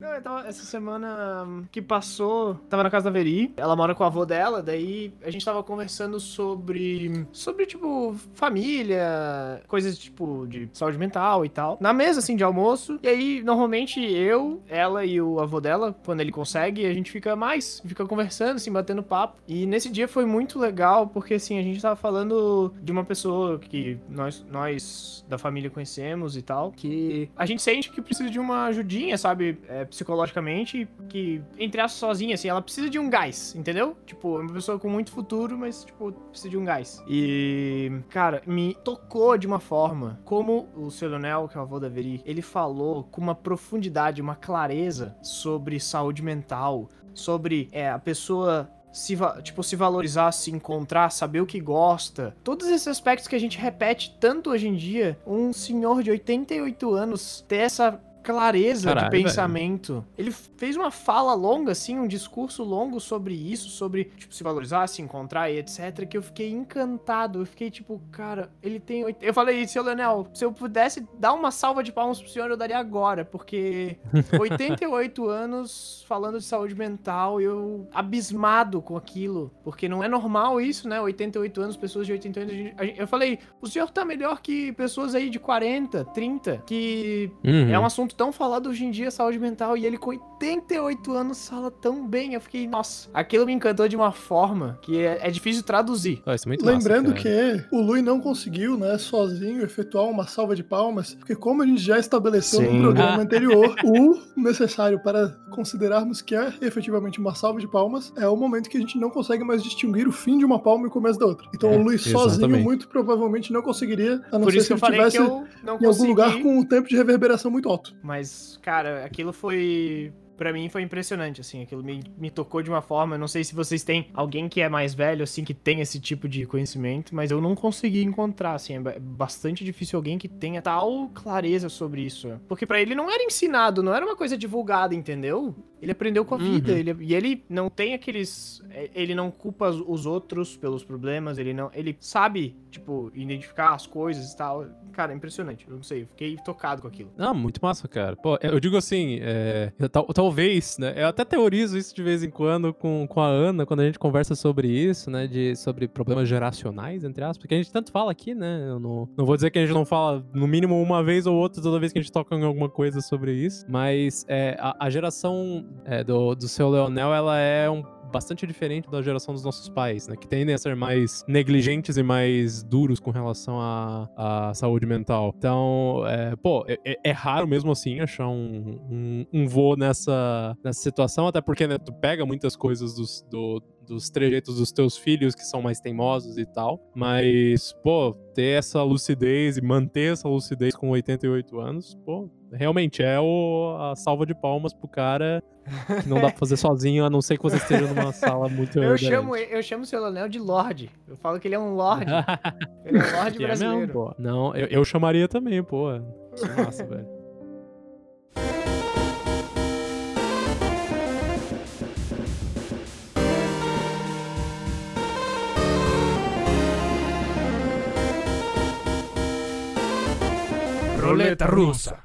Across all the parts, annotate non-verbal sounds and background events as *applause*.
Não, tava, essa semana hum, que passou, tava na casa da Veri, ela mora com a avó dela, daí a gente tava conversando sobre, sobre, tipo, família, coisas, tipo, de saúde mental e tal, na mesa, assim, de almoço, e aí, normalmente, eu, ela e o avô dela, quando ele consegue, a gente fica mais, fica conversando, assim, batendo papo, e nesse dia foi muito legal, porque, assim, a gente tava falando de uma pessoa que nós, nós da família conhecemos e tal, que a gente sente que precisa de uma ajudinha, sabe, é, psicologicamente, que, entre aspas, sozinha, assim, ela precisa de um gás, entendeu? Tipo, é uma pessoa com muito futuro, mas, tipo, precisa de um gás. E, cara, me tocou de uma forma, como o seu Leonel, que é o avô da Veri, ele falou com uma profundidade, uma clareza sobre saúde mental, sobre é, a pessoa se, tipo, se valorizar, se encontrar, saber o que gosta. Todos esses aspectos que a gente repete tanto hoje em dia. Um senhor de 88 anos ter essa clareza Caralho, de pensamento. Velho. Ele fez uma fala longa, assim, um discurso longo sobre isso, sobre, tipo, se valorizar, se encontrar e etc, que eu fiquei encantado. Eu fiquei, tipo, cara, ele tem... Eu falei, seu Leonel, se eu pudesse dar uma salva de palmas pro senhor, eu daria agora, porque *laughs* 88 anos falando de saúde mental, eu abismado com aquilo, porque não é normal isso, né? 88 anos, pessoas de 88 anos... Eu falei, o senhor tá melhor que pessoas aí de 40, 30, que uhum. é um assunto tão falado hoje em dia, saúde mental, e ele com 88 anos fala tão bem. Eu fiquei, nossa, aquilo me encantou de uma forma que é, é difícil traduzir. Oh, é Lembrando massa, que o Lui não conseguiu, né, sozinho efetuar uma salva de palmas, porque como a gente já estabeleceu Sim. no programa anterior, *laughs* o necessário para considerarmos que é efetivamente uma salva de palmas é o momento que a gente não consegue mais distinguir o fim de uma palma e o começo da outra. Então é, o Lui sozinho muito provavelmente não conseguiria, a não Por ser se ele estivesse em algum lugar com um tempo de reverberação muito alto. Mas, cara, aquilo foi para mim foi impressionante, assim, aquilo me, me tocou de uma forma, eu não sei se vocês têm alguém que é mais velho, assim, que tem esse tipo de conhecimento, mas eu não consegui encontrar, assim, é bastante difícil alguém que tenha tal clareza sobre isso, porque para ele não era ensinado, não era uma coisa divulgada, entendeu? Ele aprendeu com a vida, uhum. ele, e ele não tem aqueles, é, ele não culpa os outros pelos problemas, ele não, ele sabe, tipo, identificar as coisas e tal, cara, impressionante, eu não sei, eu fiquei tocado com aquilo. Ah, muito massa, cara, pô, eu digo assim, é, tal, tal talvez, né? Eu até teorizo isso de vez em quando com, com a Ana, quando a gente conversa sobre isso, né? De, sobre problemas geracionais, entre aspas, porque a gente tanto fala aqui, né? Eu não, não vou dizer que a gente não fala no mínimo uma vez ou outra toda vez que a gente toca em alguma coisa sobre isso, mas é, a, a geração é, do, do seu Leonel, ela é um bastante diferente da geração dos nossos pais, né? Que tendem a ser mais negligentes e mais duros com relação à, à saúde mental. Então, é, pô, é, é, é, raro mesmo assim achar um, um, um voo nessa, nessa situação, até porque né, tu pega muitas coisas dos, do, dos trejeitos dos teus filhos que são mais teimosos e tal. Mas, pô, ter essa lucidez e manter essa lucidez com 88 anos, pô, realmente é o, a salva de palmas pro cara que não dá pra fazer sozinho, a não ser que você esteja numa *laughs* sala muito eu chamo Eu chamo o seu Leonel de Lorde. Eu falo que ele é um Lorde. *laughs* ele é um Lorde brasileiro. É mesmo. Não, eu, eu chamaria também, pô. É massa, *laughs* velho. Roleta russa.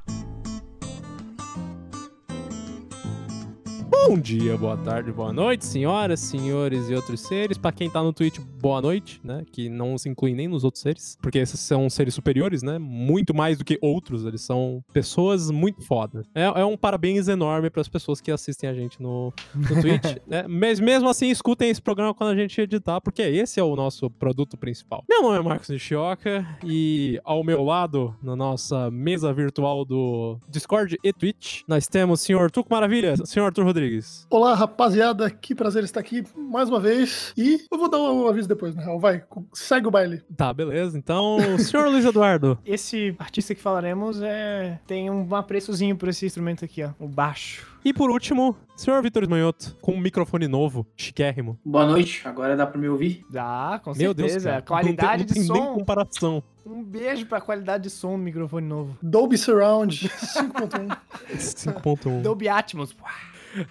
Bom dia, boa tarde, boa noite, senhoras, senhores e outros seres. Para quem tá no Twitch, boa noite, né? Que não se inclui nem nos outros seres, porque esses são seres superiores, né? Muito mais do que outros, eles são pessoas muito fodas. É, é um parabéns enorme para as pessoas que assistem a gente no, no Twitch, *laughs* né? Mas mesmo assim, escutem esse programa quando a gente editar, porque esse é o nosso produto principal. Meu nome é Marcos Nishioka e ao meu lado, na nossa mesa virtual do Discord e Twitch, nós temos o senhor Tuco Maravilha, senhor Arthur Rodrigues. Rodrigues. Olá, rapaziada, que prazer estar aqui mais uma vez. E eu vou dar um aviso depois, na real. Vai, segue o baile. Tá, beleza. Então, senhor Luiz Eduardo. *laughs* Esse artista que falaremos é tem um apreçozinho por esse instrumento aqui, ó, o baixo. E por último, senhor Vitor Manhoto, com um microfone novo, chiquérrimo. Boa noite, agora dá pra me ouvir? Dá, com Meu certeza. Deus, qualidade não tem, não de som. comparação. Um beijo pra qualidade de som do microfone novo. Dolby Surround *laughs* 5.1. 5.1. *laughs* Dolby Atmos.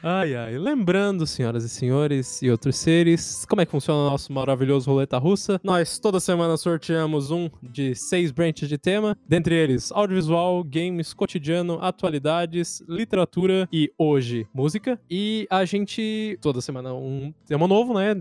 Ai, ai. Lembrando, senhoras e senhores e outros seres, como é que funciona o nosso maravilhoso roleta russa? Nós toda semana sorteamos um de seis branches de tema, dentre eles audiovisual, games, cotidiano, atualidades, literatura e hoje música. E a gente toda semana um tema novo, né?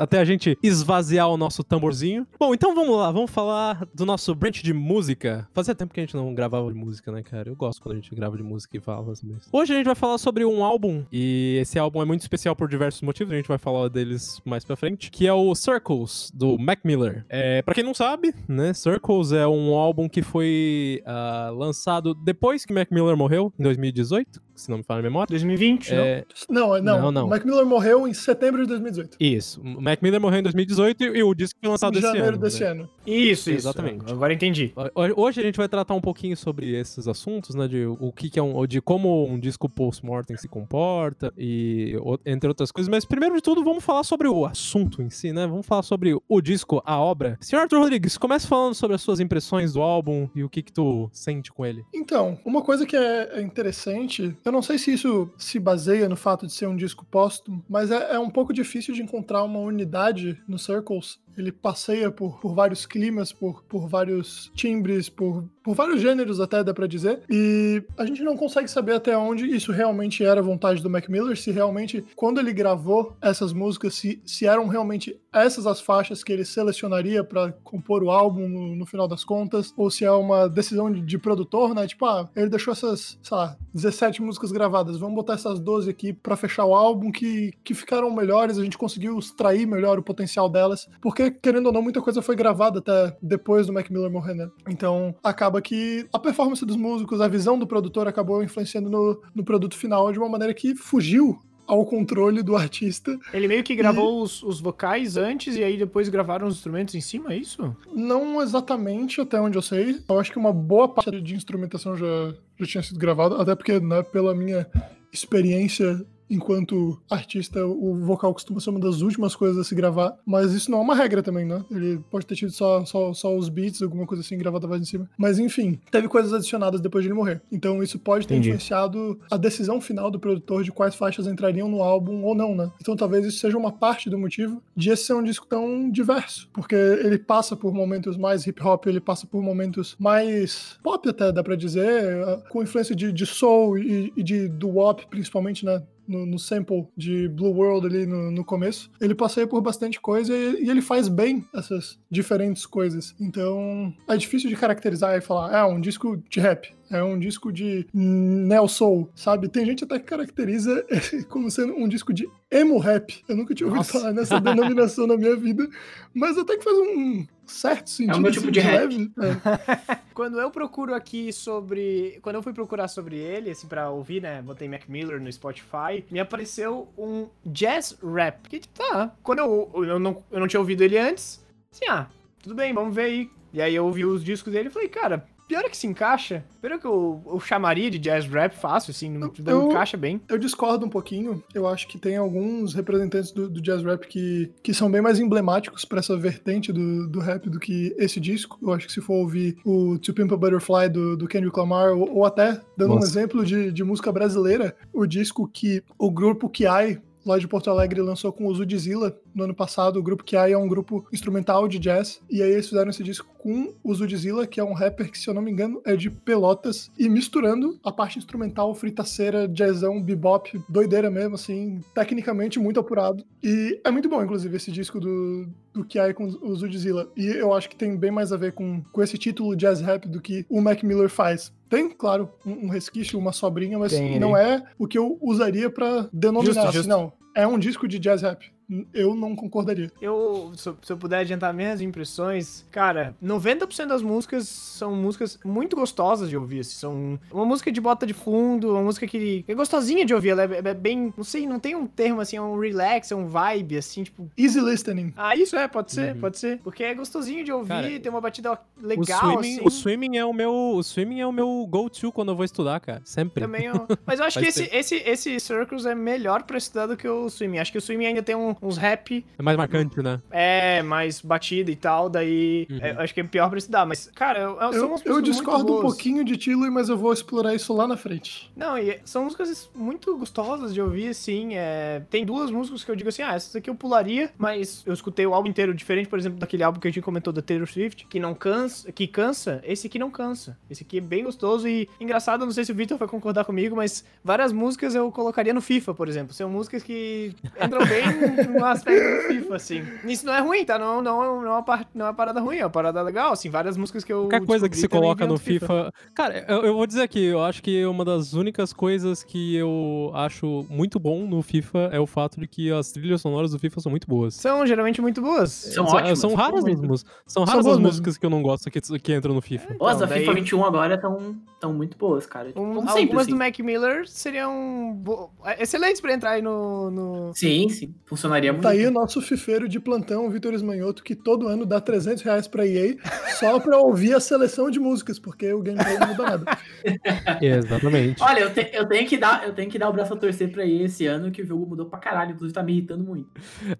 Até a gente esvaziar o nosso tamborzinho. Bom, então vamos lá, vamos falar do nosso branch de música. Fazia tempo que a gente não gravava de música, né, cara? Eu gosto quando a gente grava de música e fala isso. Hoje a gente vai falar sobre um álbum e esse álbum é muito especial por diversos motivos, a gente vai falar deles mais pra frente, que é o Circles, do Mac Miller. É, pra quem não sabe, né, Circles é um álbum que foi uh, lançado depois que Mac Miller morreu, em 2018, se não me falha a memória. 2020, é... não? Não, não. não, não. Mac Miller morreu em setembro de 2018. Isso. O Mac Miller morreu em 2018 e o disco foi lançado em esse janeiro ano. desse né? ano. Isso, isso. Exatamente. Agora entendi. Hoje a gente vai tratar um pouquinho sobre esses assuntos, né, de o que, que é um, de como um disco post-mortem se comporta e entre outras coisas, mas primeiro de tudo vamos falar sobre o assunto em si, né? Vamos falar sobre o disco, a obra. Senhor Arthur Rodrigues, comece falando sobre as suas impressões do álbum e o que que tu sente com ele. Então, uma coisa que é interessante, eu não sei se isso se baseia no fato de ser um disco póstumo, mas é, é um pouco difícil de encontrar uma unidade no Circles ele passeia por, por vários climas, por, por vários timbres, por, por vários gêneros até, dá pra dizer. E a gente não consegue saber até onde isso realmente era vontade do Mac Miller, se realmente, quando ele gravou essas músicas, se, se eram realmente essas as faixas que ele selecionaria para compor o álbum no, no, final das contas, ou se é uma decisão de, de, produtor, né? Tipo, ah, ele deixou essas, sei lá, 17 músicas gravadas, vamos botar essas 12 aqui para fechar o álbum que, que ficaram melhores, a gente conseguiu extrair melhor o potencial delas, porque querendo ou não, muita coisa foi gravada até depois do Mac Miller morrer, né? Então, acaba que a performance dos músicos, a visão do produtor acabou influenciando no, no produto final de uma maneira que fugiu ao controle do artista. Ele meio que gravou e... os, os, vocais antes e aí depois gravaram os instrumentos em cima, é isso? Não exatamente, até onde eu sei. Eu acho que uma boa parte de instrumentação já, já tinha sido gravada, até porque, né, pela minha experiência enquanto artista, o vocal costuma ser uma das últimas coisas a se gravar, mas isso não é uma regra também, né? Ele pode ter tido só, só, só os beats, alguma coisa assim, gravada mais em cima. Mas enfim, teve coisas adicionadas depois de ele morrer. Então isso pode ter Entendi. influenciado a decisão final do produtor de quais faixas entrariam no álbum ou não, né? Então talvez isso seja uma parte do motivo de esse ser um disco tão diverso, porque ele passa por momentos mais hip hop, ele passa por momentos mais pop até, dá pra dizer, com influência de, de soul e, e de doo-wop, principalmente, né? No, no, sample de Blue World ali no, no começo, ele passeia por bastante coisa e, e, ele faz bem essas diferentes coisas. Então é difícil de caracterizar e falar, é um disco de rap. É um disco de neo soul, sabe? Tem gente até que caracteriza como sendo um disco de emo rap. Eu nunca tinha ouvido Nossa. falar nessa denominação na minha vida, mas até que faz um certo sentido. É o meu tipo assim, de, de rap. *laughs* É. quando eu procuro aqui sobre, quando eu fui procurar sobre ele, assim para ouvir, né, botei Mac Miller no Spotify, me apareceu um jazz rap. Que tá, quando eu, eu não eu não tinha ouvido ele antes, assim, ah, tudo bem, vamos ver aí. E aí eu ouvi os discos dele e falei, cara, pior é que se encaixa. Pior é que eu, eu chamaria de jazz rap fácil, assim, não, eu, encaixa bem. Eu discordo um pouquinho. Eu acho que tem alguns representantes do, do jazz rap que, que são bem mais emblemáticos para essa vertente do, do rap do que esse disco. Eu acho que se for ouvir o To Pimp a Butterfly do, do Kendrick Lamar, ou, ou até, dando Nossa. um exemplo de, de música brasileira, o disco que o grupo Kiai lá de Porto Alegre lançou com o Zudzilla no ano passado. O grupo que é um grupo instrumental de jazz. E aí eles fizeram esse disco com o Zudzilla, que é um rapper que, se eu não me engano, é de Pelotas. E misturando a parte instrumental, fritaceira, jazzão, bebop, doideira mesmo, assim, tecnicamente muito apurado. E é muito bom, inclusive, esse disco do, do que é com o Zudzilla. E eu acho que tem bem mais a ver com, com esse título jazz rap do que o Mac Miller faz. Tem, claro, um, um resquício, uma sobrinha, mas Tem, não é o que eu usaria para denominar. Justo, assim, justo. Não, é um disco de jazz rap eu não concordaria. Eu, se, eu puder adiantar minhas impressões, cara, 90% das músicas são músicas muito gostosas de ouvir. Assim, são uma música de bota de fundo, uma música que é gostosinha de ouvir. Ela é, é, bem, não sei, não tem um termo assim, é um relax, é um vibe, assim, tipo. Easy listening. Ah, isso é, pode ser, uhum. pode ser. Porque é gostosinho de ouvir, cara, tem uma batida legal. O swimming, assim. o swimming é o meu. O swimming é o meu go-to quando eu vou estudar, cara. Sempre. Também, ó. *laughs* Mas eu acho que esse, esse, esse Circles é melhor pra estudar do que o swimming. Acho que o swimming ainda tem um, uns rap. É mais marcante, né? É, mais batida e tal, daí uhum. é, acho que é pior pra estudar, mas, cara, eu, eu, eu discordo um pouquinho de Tilo, mas eu vou explorar isso lá na frente. Não, e são músicas muito gostosas de ouvir, assim, é... tem duas músicas que eu digo assim, ah, essas aqui eu pularia, mas eu escutei o álbum inteiro, diferente, por exemplo, daquele álbum que a gente comentou da Taylor Swift, que não cansa, que cansa, esse aqui não cansa. Esse aqui é bem gostoso e engraçado, não sei se o Victor vai concordar comigo, mas várias músicas eu colocaria no FIFA, por exemplo. São músicas que entram bem *laughs* *laughs* no aspecto do FIFA, assim. Isso não é ruim, tá? Não, não, não, é, uma par... não é uma parada ruim, é uma parada legal, assim. Várias músicas que eu. Qualquer coisa que se coloca no FIFA. FIFA. Cara, eu, eu, vou dizer aqui, eu acho que uma das únicas coisas que eu acho muito bom no FIFA é o fato de que as trilhas sonoras do FIFA são muito boas. São geralmente muito boas. São, são ótimas. São raras as músicas. São raras são as músicas que eu não gosto que, que entram no FIFA. Então, Nossa, daí... FIFA 21 agora estão tão muito boas, cara. Tipo, um, algumas assim. do Mac Miller seriam bo... excelentes pra entrar aí no, no... Sim, sim. Funcionaria muito. Tá aí o nosso fifeiro de plantão, o Vitor Esmanhoto, que todo ano dá 300 reais pra EA só pra ouvir a seleção de músicas, porque o gameplay não muda nada. *laughs* Exatamente. Olha, eu, te, eu, tenho que dar, eu tenho que dar o braço a torcer pra EA esse ano, que o jogo mudou pra caralho, inclusive tá me irritando muito.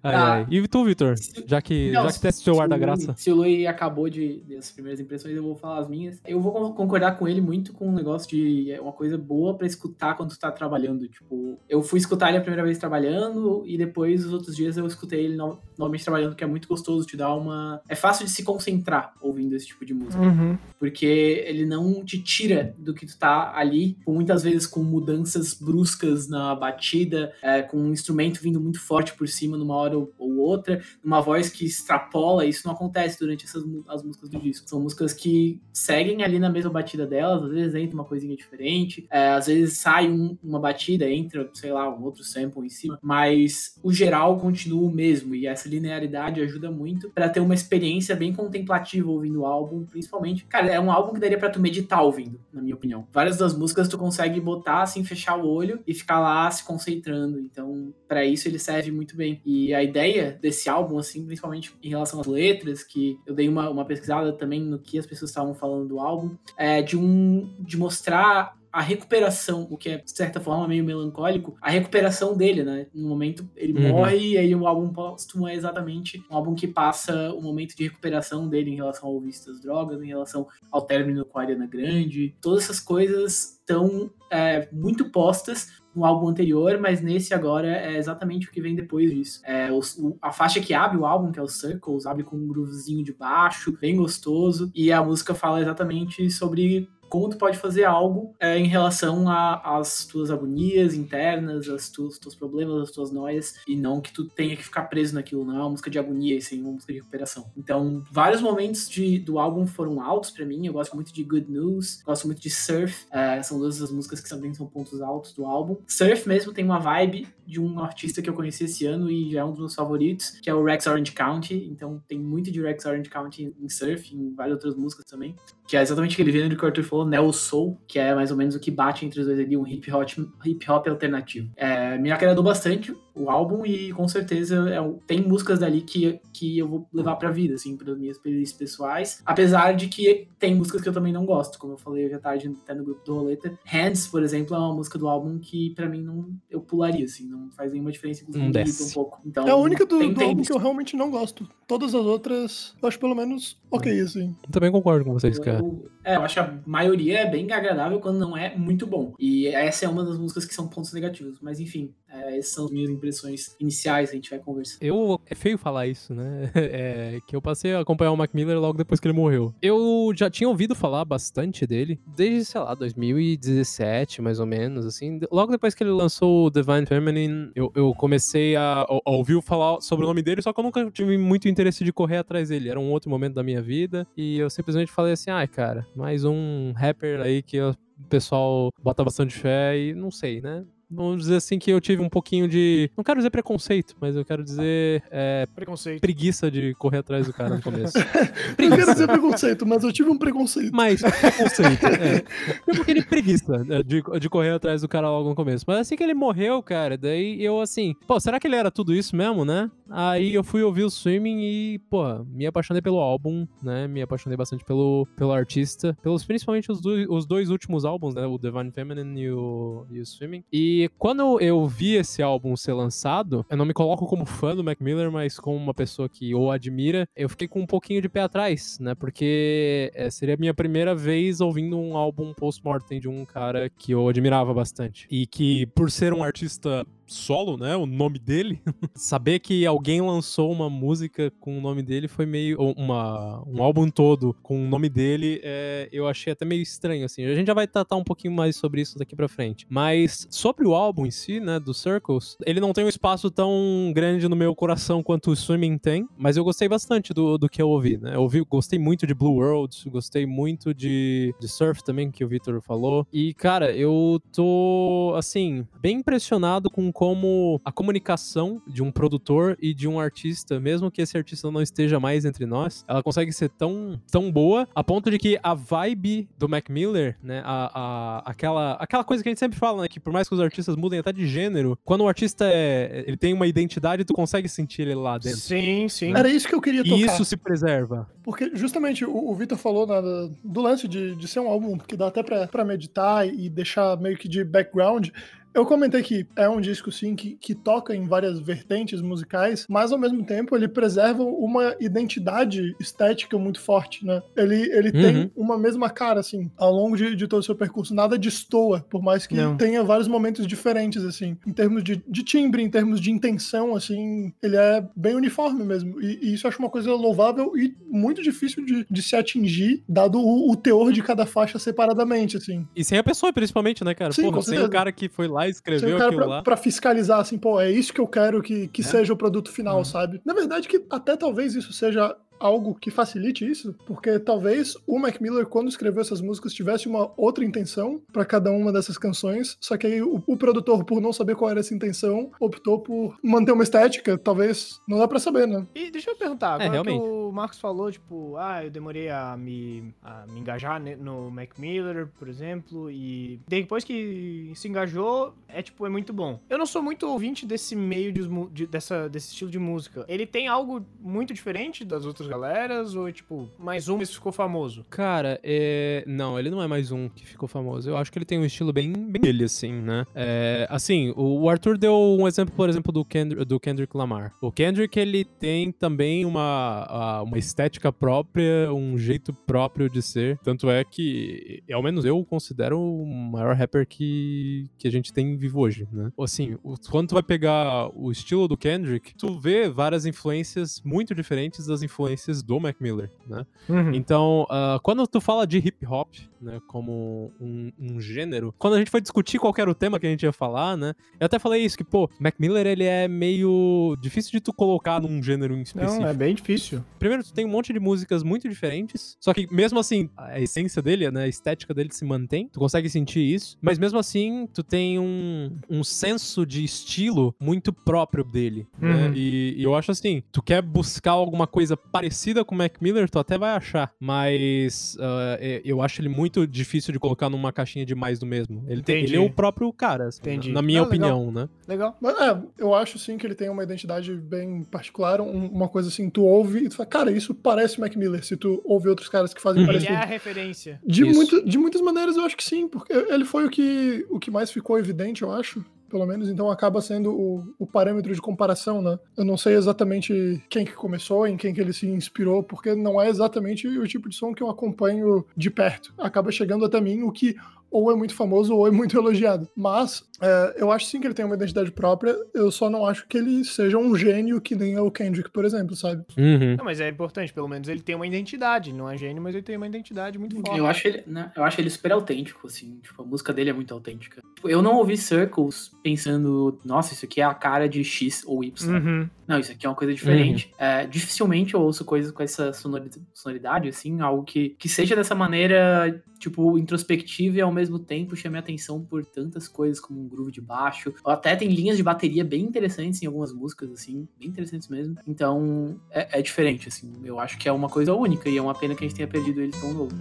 Ai, tá. ai. E tu, Vitor? Já que, não, já que testou o ar da graça. Se o Lui acabou de, das primeiras impressões, eu vou falar as minhas. Eu vou concordar com ele muito com o um negócio de é uma coisa boa para escutar quando tu tá trabalhando. Tipo, eu fui escutar ele a primeira vez trabalhando e depois os outros dias eu escutei ele no, novamente trabalhando, que é muito gostoso, te dá uma. É fácil de se concentrar ouvindo esse tipo de música. Uhum. Porque ele não te tira do que tu tá ali, muitas vezes com mudanças bruscas na batida, é, com um instrumento vindo muito forte por cima numa hora ou, ou outra, uma voz que extrapola. Isso não acontece durante essas as músicas do disco. São músicas que seguem ali na mesma batida delas, às vezes entra uma coisinha diferente, é, às vezes sai um, uma batida, entra, sei lá, um outro sample em cima, mas o geral continua o mesmo e essa linearidade ajuda muito para ter uma experiência bem contemplativa ouvindo o álbum, principalmente. Cara, é um álbum que daria para tu meditar ouvindo, na minha opinião. Várias das músicas tu consegue botar assim, fechar o olho e ficar lá se concentrando. Então, para isso ele serve muito bem. E a ideia desse álbum, assim, principalmente em relação às letras, que eu dei uma, uma pesquisada também no que as pessoas estavam falando do álbum, é de um de mostrar a recuperação, o que é de certa forma meio melancólico, a recuperação dele, né? No momento ele uhum. morre e aí o álbum póstumo é exatamente um álbum que passa o momento de recuperação dele em relação ao vício das drogas, em relação ao término com a Ariana Grande. Todas essas coisas estão é, muito postas no álbum anterior, mas nesse agora é exatamente o que vem depois disso. É, o, a faixa que abre o álbum, que é o Circles, abre com um groovezinho de baixo, bem gostoso, e a música fala exatamente sobre como tu pode fazer algo é, em relação às tuas agonias internas, aos tuas, problemas, as tuas noias, e não que tu tenha que ficar preso naquilo, não é uma música de agonia, e sim uma música de recuperação. Então, vários momentos de, do álbum foram altos para mim, eu gosto muito de Good News, gosto muito de Surf, é, são duas das músicas que também são pontos altos do álbum. Surf mesmo tem uma vibe de um artista que eu conheci esse ano e já é um dos meus favoritos, que é o Rex Orange County, então tem muito de Rex Orange County em Surf, em várias outras músicas também, que é exatamente aquele gênero que o Arthur falou, Neo Soul, que é mais ou menos o que bate entre os dois ali, um hip hop, hip -hop alternativo. É, me agradou bastante o álbum e com certeza é, tem músicas dali que, que eu vou levar pra vida, assim, para minhas playlists pessoais. Apesar de que tem músicas que eu também não gosto, como eu falei hoje à tarde até no grupo do Roleta. Hands, por exemplo, é uma música do álbum que para mim não eu pularia, assim, não faz nenhuma diferença, inclusive um pouco. Então, é a única do, tem, do tem álbum que eu realmente não gosto. Todas as outras, eu acho pelo menos ok, assim. também concordo com vocês, cara. é, eu acho que a maioria é bem agradável quando não é muito bom. E essa é uma das músicas que são pontos negativos. Mas enfim, é, essas são as minhas impressões iniciais, a gente vai conversar. Eu, é feio falar isso, né? *laughs* É, que eu passei a acompanhar o Mac Miller logo depois que ele morreu. Eu já tinha ouvido falar bastante dele, desde, sei lá, 2017, mais ou menos, assim. Logo depois que ele lançou o Divine Feminine, eu, eu comecei a, a, ouvir falar sobre o nome dele, só que eu nunca tive muito interesse de correr atrás dele. Era um outro momento da minha vida, e eu simplesmente falei assim, ai, ah, cara, mais um rapper aí que o pessoal bota bastante fé e não sei, né? Vamos dizer assim que eu tive um pouquinho de. Não quero dizer preconceito, mas eu quero dizer. É, preconceito. Preguiça de correr atrás do cara no começo. *laughs* não quero *laughs* dizer preconceito, mas eu tive um preconceito. Mas, preconceito, é. Eu porque ele preguiça né, de, de correr atrás do cara logo no começo. Mas assim que ele morreu, cara, daí eu assim. Pô, será que ele era tudo isso mesmo, né? Aí eu fui ouvir o Swimming e, pô, me apaixonei pelo álbum, né? Me apaixonei bastante pelo, pelo artista. Pelos principalmente os, do, os dois últimos álbuns, né? O Divine Feminine e o, e o Swimming. E E quando eu vi esse álbum ser lançado, eu não me coloco como fã do Mac Miller, mas como uma pessoa que o admira, eu fiquei com um pouquinho de pé atrás, né? Porque é, seria a minha primeira vez ouvindo um álbum post-mortem de um cara que eu admirava bastante. E que, por ser um artista solo, né? O nome dele. *laughs* Saber que alguém lançou uma música com o nome dele foi meio. Uma, um álbum todo com o nome dele, é, eu achei até meio estranho, assim. A gente já vai tratar um pouquinho mais sobre isso daqui pra frente. Mas sobre o álbum em si, né? Do Circles, ele não tem um espaço tão grande no meu coração quanto o Swimming tem, mas eu gostei bastante do, do que eu ouvi, né? Eu ouvi, gostei muito de Blue Worlds, gostei muito de, de Surf também, que o Victor falou. E, cara, eu tô, assim, bem impressionado com como a comunicação de um produtor e de um artista, mesmo que esse artista não esteja mais entre nós, ela consegue ser tão, tão boa a ponto de que a vibe do Mac Miller, né, a, a, aquela, aquela coisa que a gente sempre fala, né, que por mais que os artistas mudem até de gênero, quando o artista é, ele tem uma identidade, tu consegue sentir ele lá dentro. Sim, sim. Era isso que eu queria tocar. E isso se preserva. Porque justamente o, o Vitor falou né, do lance de, de ser um álbum que dá até pra meditar e deixar meio que de background. Eu comentei que é um disco, sim, que, que toca em várias vertentes musicais, mas ao mesmo tempo ele preserva uma identidade estética muito forte, né? Ele, ele uhum. tem uma mesma cara, assim, ao longo de, de todo o seu percurso. Nada destoa, por mais que Não. tenha vários momentos diferentes, assim, em termos de, de, timbre, em termos de intenção, assim, ele é bem uniforme mesmo. E, e isso eu acho uma coisa louvável e muito difícil de, de se atingir, dado o, o, teor de cada faixa separadamente, assim. E sem a pessoa, principalmente, né, cara? Sim, Porra, sem o cara que foi lá escreveu aquilo pra, lá. Pra fiscalizar, assim, pô, é isso que eu quero que, que é. seja o produto final, uhum. sabe? Na verdade, que até talvez isso seja algo que facilite isso, porque talvez o Mac Miller, quando escreveu essas músicas, tivesse uma outra intenção para cada uma dessas canções, só que aí o, o, produtor, por não saber qual era essa intenção, optou por manter uma estética, talvez, não dá para saber, né? E deixa eu perguntar, é, agora que o Marcos falou, tipo, ah, eu demorei a me, a me engajar no Mac Miller, por exemplo, e depois que se engajou, é tipo, é muito bom. Eu não sou muito ouvinte desse meio de, de, dessa, desse estilo de música. Ele tem algo muito diferente das outras outras galeras? Ou, tipo, mais um que ficou famoso? Cara, é... não, ele não é mais um que ficou famoso. Eu acho que ele tem um estilo bem, bem dele, assim, né? É... Assim, o Arthur deu um exemplo, por exemplo, do, Kendrick, do Kendrick Lamar. O Kendrick, ele tem também uma, uma estética própria, um jeito próprio de ser. Tanto é que, ao menos eu considero o maior rapper que, que a gente tem vivo hoje, né? Assim, quando tu vai pegar o estilo do Kendrick, tu vê várias influências muito diferentes das influências influências do Mac Miller, né? Uhum. Então, uh, quando tu fala de hip hop, né, como um, um, gênero, quando a gente foi discutir qual era o tema que a gente ia falar, né, eu até falei isso, que, pô, Mac Miller, ele é meio difícil de tu colocar num gênero em específico. Não, é bem difícil. Primeiro, tu tem um monte de músicas muito diferentes, só que mesmo assim, a essência dele, né, a estética dele se mantém, tu consegue sentir isso, mas mesmo assim, tu tem um, um senso de estilo muito próprio dele, né, uhum. né, e, e eu acho assim, tu quer buscar alguma coisa parecida com o Mac Miller, tu até vai achar. Mas uh, eu acho ele muito difícil de colocar numa caixinha de mais do mesmo. Ele, tem, ele é o próprio cara, assim, Entendi. na minha ah, opinião, legal. né? Legal. Mas, é, eu acho sim que ele tem uma identidade bem particular, um, uma coisa assim, tu ouve e tu fala, cara, isso parece Mac Miller, se tu ouve outros caras que fazem uhum. parecido. Ele é a referência. De, muito, de muitas maneiras eu acho que sim, porque ele foi o que, o que mais ficou evidente, eu acho pelo menos, então acaba sendo o, o, parâmetro de comparação, né? Eu não sei exatamente quem que começou, em quem que ele se inspirou, porque não é exatamente o tipo de som que eu acompanho de perto. Acaba chegando até mim o que ou é muito famoso ou é muito *laughs* elogiado. Mas é, eu acho sim que ele tem uma identidade própria, eu só não acho que ele seja um gênio que nem é o Kendrick, por exemplo, sabe? Uhum. Não, mas é importante, pelo menos ele tem uma identidade, não é gênio, mas ele tem uma identidade muito forte. Eu acho ele, né, eu acho ele super autêntico, assim, tipo, a música dele é muito autêntica. Tipo, eu não ouvi Circles pensando, nossa, isso aqui é a cara de X ou Y. Uhum. Não, isso aqui é uma coisa diferente. Uhum. É, dificilmente eu ouço coisas com essa sonoridade, assim, algo que, que seja dessa maneira, tipo, introspectiva e ao mesmo tempo chame a atenção por tantas coisas como um groove de baixo. Ou até tem linhas de bateria bem interessantes em algumas músicas, assim, bem interessantes mesmo. Então, é, é diferente, assim. Eu acho que é uma coisa única e é uma pena que a gente tenha perdido ele tão novo.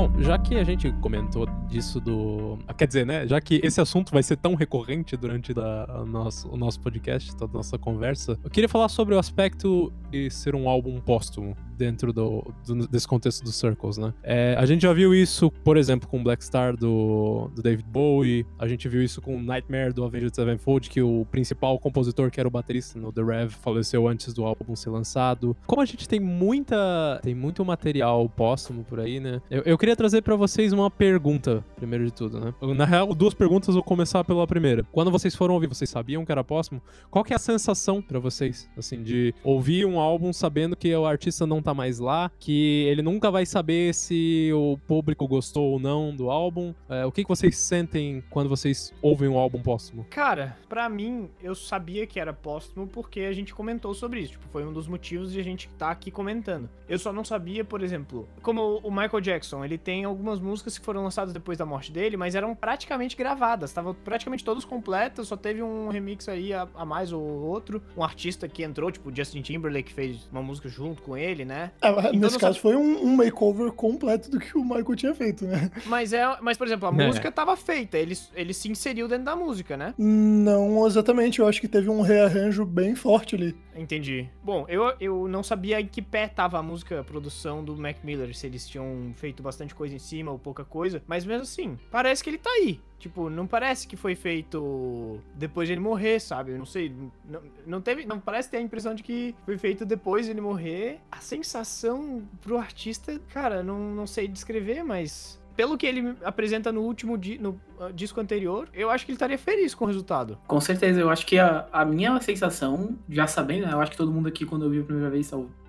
Bom, já que a gente comentou disso do. Quer dizer, né? Já que esse assunto vai ser tão recorrente durante a, a nosso, o nosso podcast, toda a nossa conversa, eu queria falar sobre o aspecto de ser um álbum póstumo dentro do, do, desse contexto dos Circles, né? É, a gente já viu isso, por exemplo, com Black Star do, do David Bowie, a gente viu isso com Nightmare do Avenged Sevenfold, que o principal compositor, que era o baterista no The Rev, faleceu antes do álbum ser lançado. Como a gente tem muita. tem muito material póstumo por aí, né? Eu, eu queria trazer para vocês uma pergunta, primeiro de tudo, né? Na real, duas perguntas, vou começar pela primeira. Quando vocês foram ouvir, vocês sabiam que era póstumo? Qual que é a sensação para vocês, assim, de ouvir um álbum sabendo que o artista não tá mais lá, que ele nunca vai saber se o público gostou ou não do álbum? É, o que, que vocês sentem quando vocês ouvem um álbum póstumo? Cara, para mim, eu sabia que era póstumo porque a gente comentou sobre isso. Tipo, foi um dos motivos de a gente estar tá aqui comentando. Eu só não sabia, por exemplo, como o Michael Jackson, ele tem algumas músicas que foram lançadas depois da morte dele, mas eram praticamente gravadas, estavam praticamente todos completas, só teve um remix aí a, a, mais ou outro. Um artista que entrou, tipo, Justin Timberlake fez uma música junto com ele, né? É, então, nesse caso foi um, um, makeover completo do que o Michael tinha feito, né? Mas é, mas por exemplo, a é. música tava feita, ele, ele se inseriu dentro da música, né? Não exatamente, eu acho que teve um rearranjo bem forte ali. Entendi. Bom, eu, eu não sabia em que pé tava a música, a produção do Mac Miller, se eles tinham feito bastante coisa em cima ou pouca coisa, mas mesmo assim, parece que ele tá aí. Tipo, não parece que foi feito depois de ele morrer, sabe? Não sei. Não, não teve. Não parece ter a impressão de que foi feito depois de ele morrer. A sensação pro artista, cara, não, não sei descrever, mas pelo que ele apresenta no último di no uh, disco anterior, eu acho que ele estaria feliz com o resultado. Com certeza, eu acho que a, a minha sensação, já sabendo, né, eu acho que todo mundo aqui, quando eu vi a primeira vez,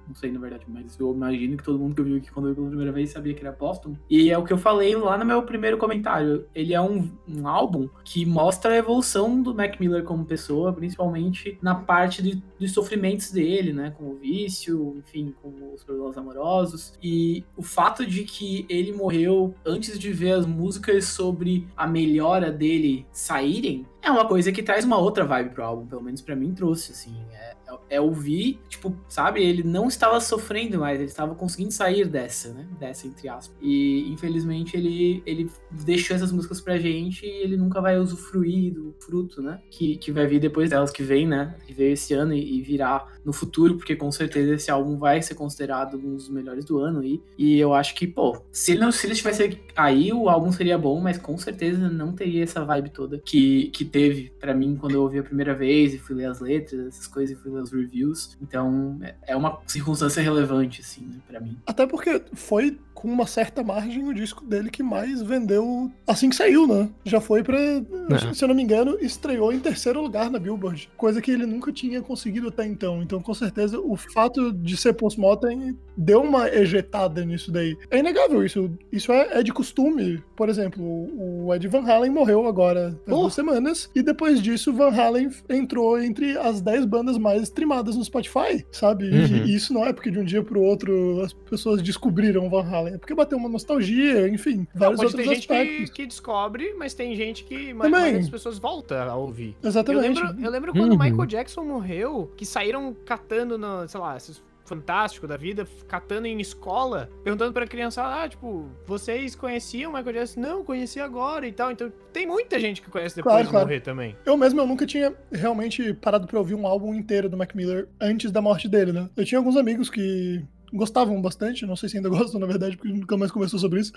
não sei na verdade, mas eu imagino que todo mundo que eu vi aqui quando eu vi pela primeira vez sabia que era póstumo. E é o que eu falei lá no meu primeiro comentário. Ele é um, um álbum que mostra a evolução do Mac Miller como pessoa, principalmente na parte de, dos sofrimentos dele, né? Com o vício, enfim, com os problemas amorosos. E o fato de que ele morreu antes de ver as músicas sobre a melhora dele saírem é uma coisa que traz uma outra vibe pro álbum, pelo menos para mim trouxe, assim. É, é, é, ouvir, tipo, sabe, ele não estava sofrendo mais, ele estava conseguindo sair dessa, né? Dessa, entre aspas. E, infelizmente, ele, ele deixou essas músicas pra gente e ele nunca vai usufruir do fruto, né? Que, que vai vir depois delas, que vem, né? Que veio esse ano e, e virá no futuro, porque com certeza esse álbum vai ser considerado um dos melhores do ano aí. E eu acho que, pô, se ele, não, se ele estivesse aí, o álbum seria bom, mas com certeza não teria essa vibe toda que, que teve para mim quando eu ouvi a primeira vez e fui ler as letras, essas coisas, e fui ler os reviews. Então, é uma circunstância relevante, assim, né, pra mim. Até porque foi com uma certa margem o disco dele que mais vendeu assim que saiu, né? Já foi pra, é. se eu não me engano, estreou em terceiro lugar na Billboard, coisa que ele nunca tinha conseguido até então. Então, com certeza, o fato de ser postmortem deu uma ejetada nisso daí. É inegável isso. Isso é, é de costume. Por exemplo, o Ed Van Halen morreu agora há duas semanas, e depois disso, Van Halen entrou entre as 10 bandas mais streamadas no Spotify, sabe? Uhum. E isso não é porque de um dia pro outro as pessoas descobriram Van Halen é porque bateu uma nostalgia, enfim, vários não, outros tem aspectos. gente que, que, descobre, mas tem gente que mais as pessoas voltam a ouvir. Exatamente. Eu lembro, eu lembro quando o uhum. Michael Jackson morreu, que saíram catando no, sei lá, esses fantástico da vida, catando em escola, perguntando pra criança, ah, tipo, vocês conheciam o Michael Jackson? Não, conheci agora e tal. Então tem muita gente que conhece depois claro, de claro. morrer também. Eu mesmo, eu nunca tinha realmente parado pra ouvir um álbum inteiro do Mac Miller antes da morte dele, né? Eu tinha alguns amigos que gostavam bastante, não sei se ainda *laughs* gostam, na verdade, porque nunca mais conversou sobre isso,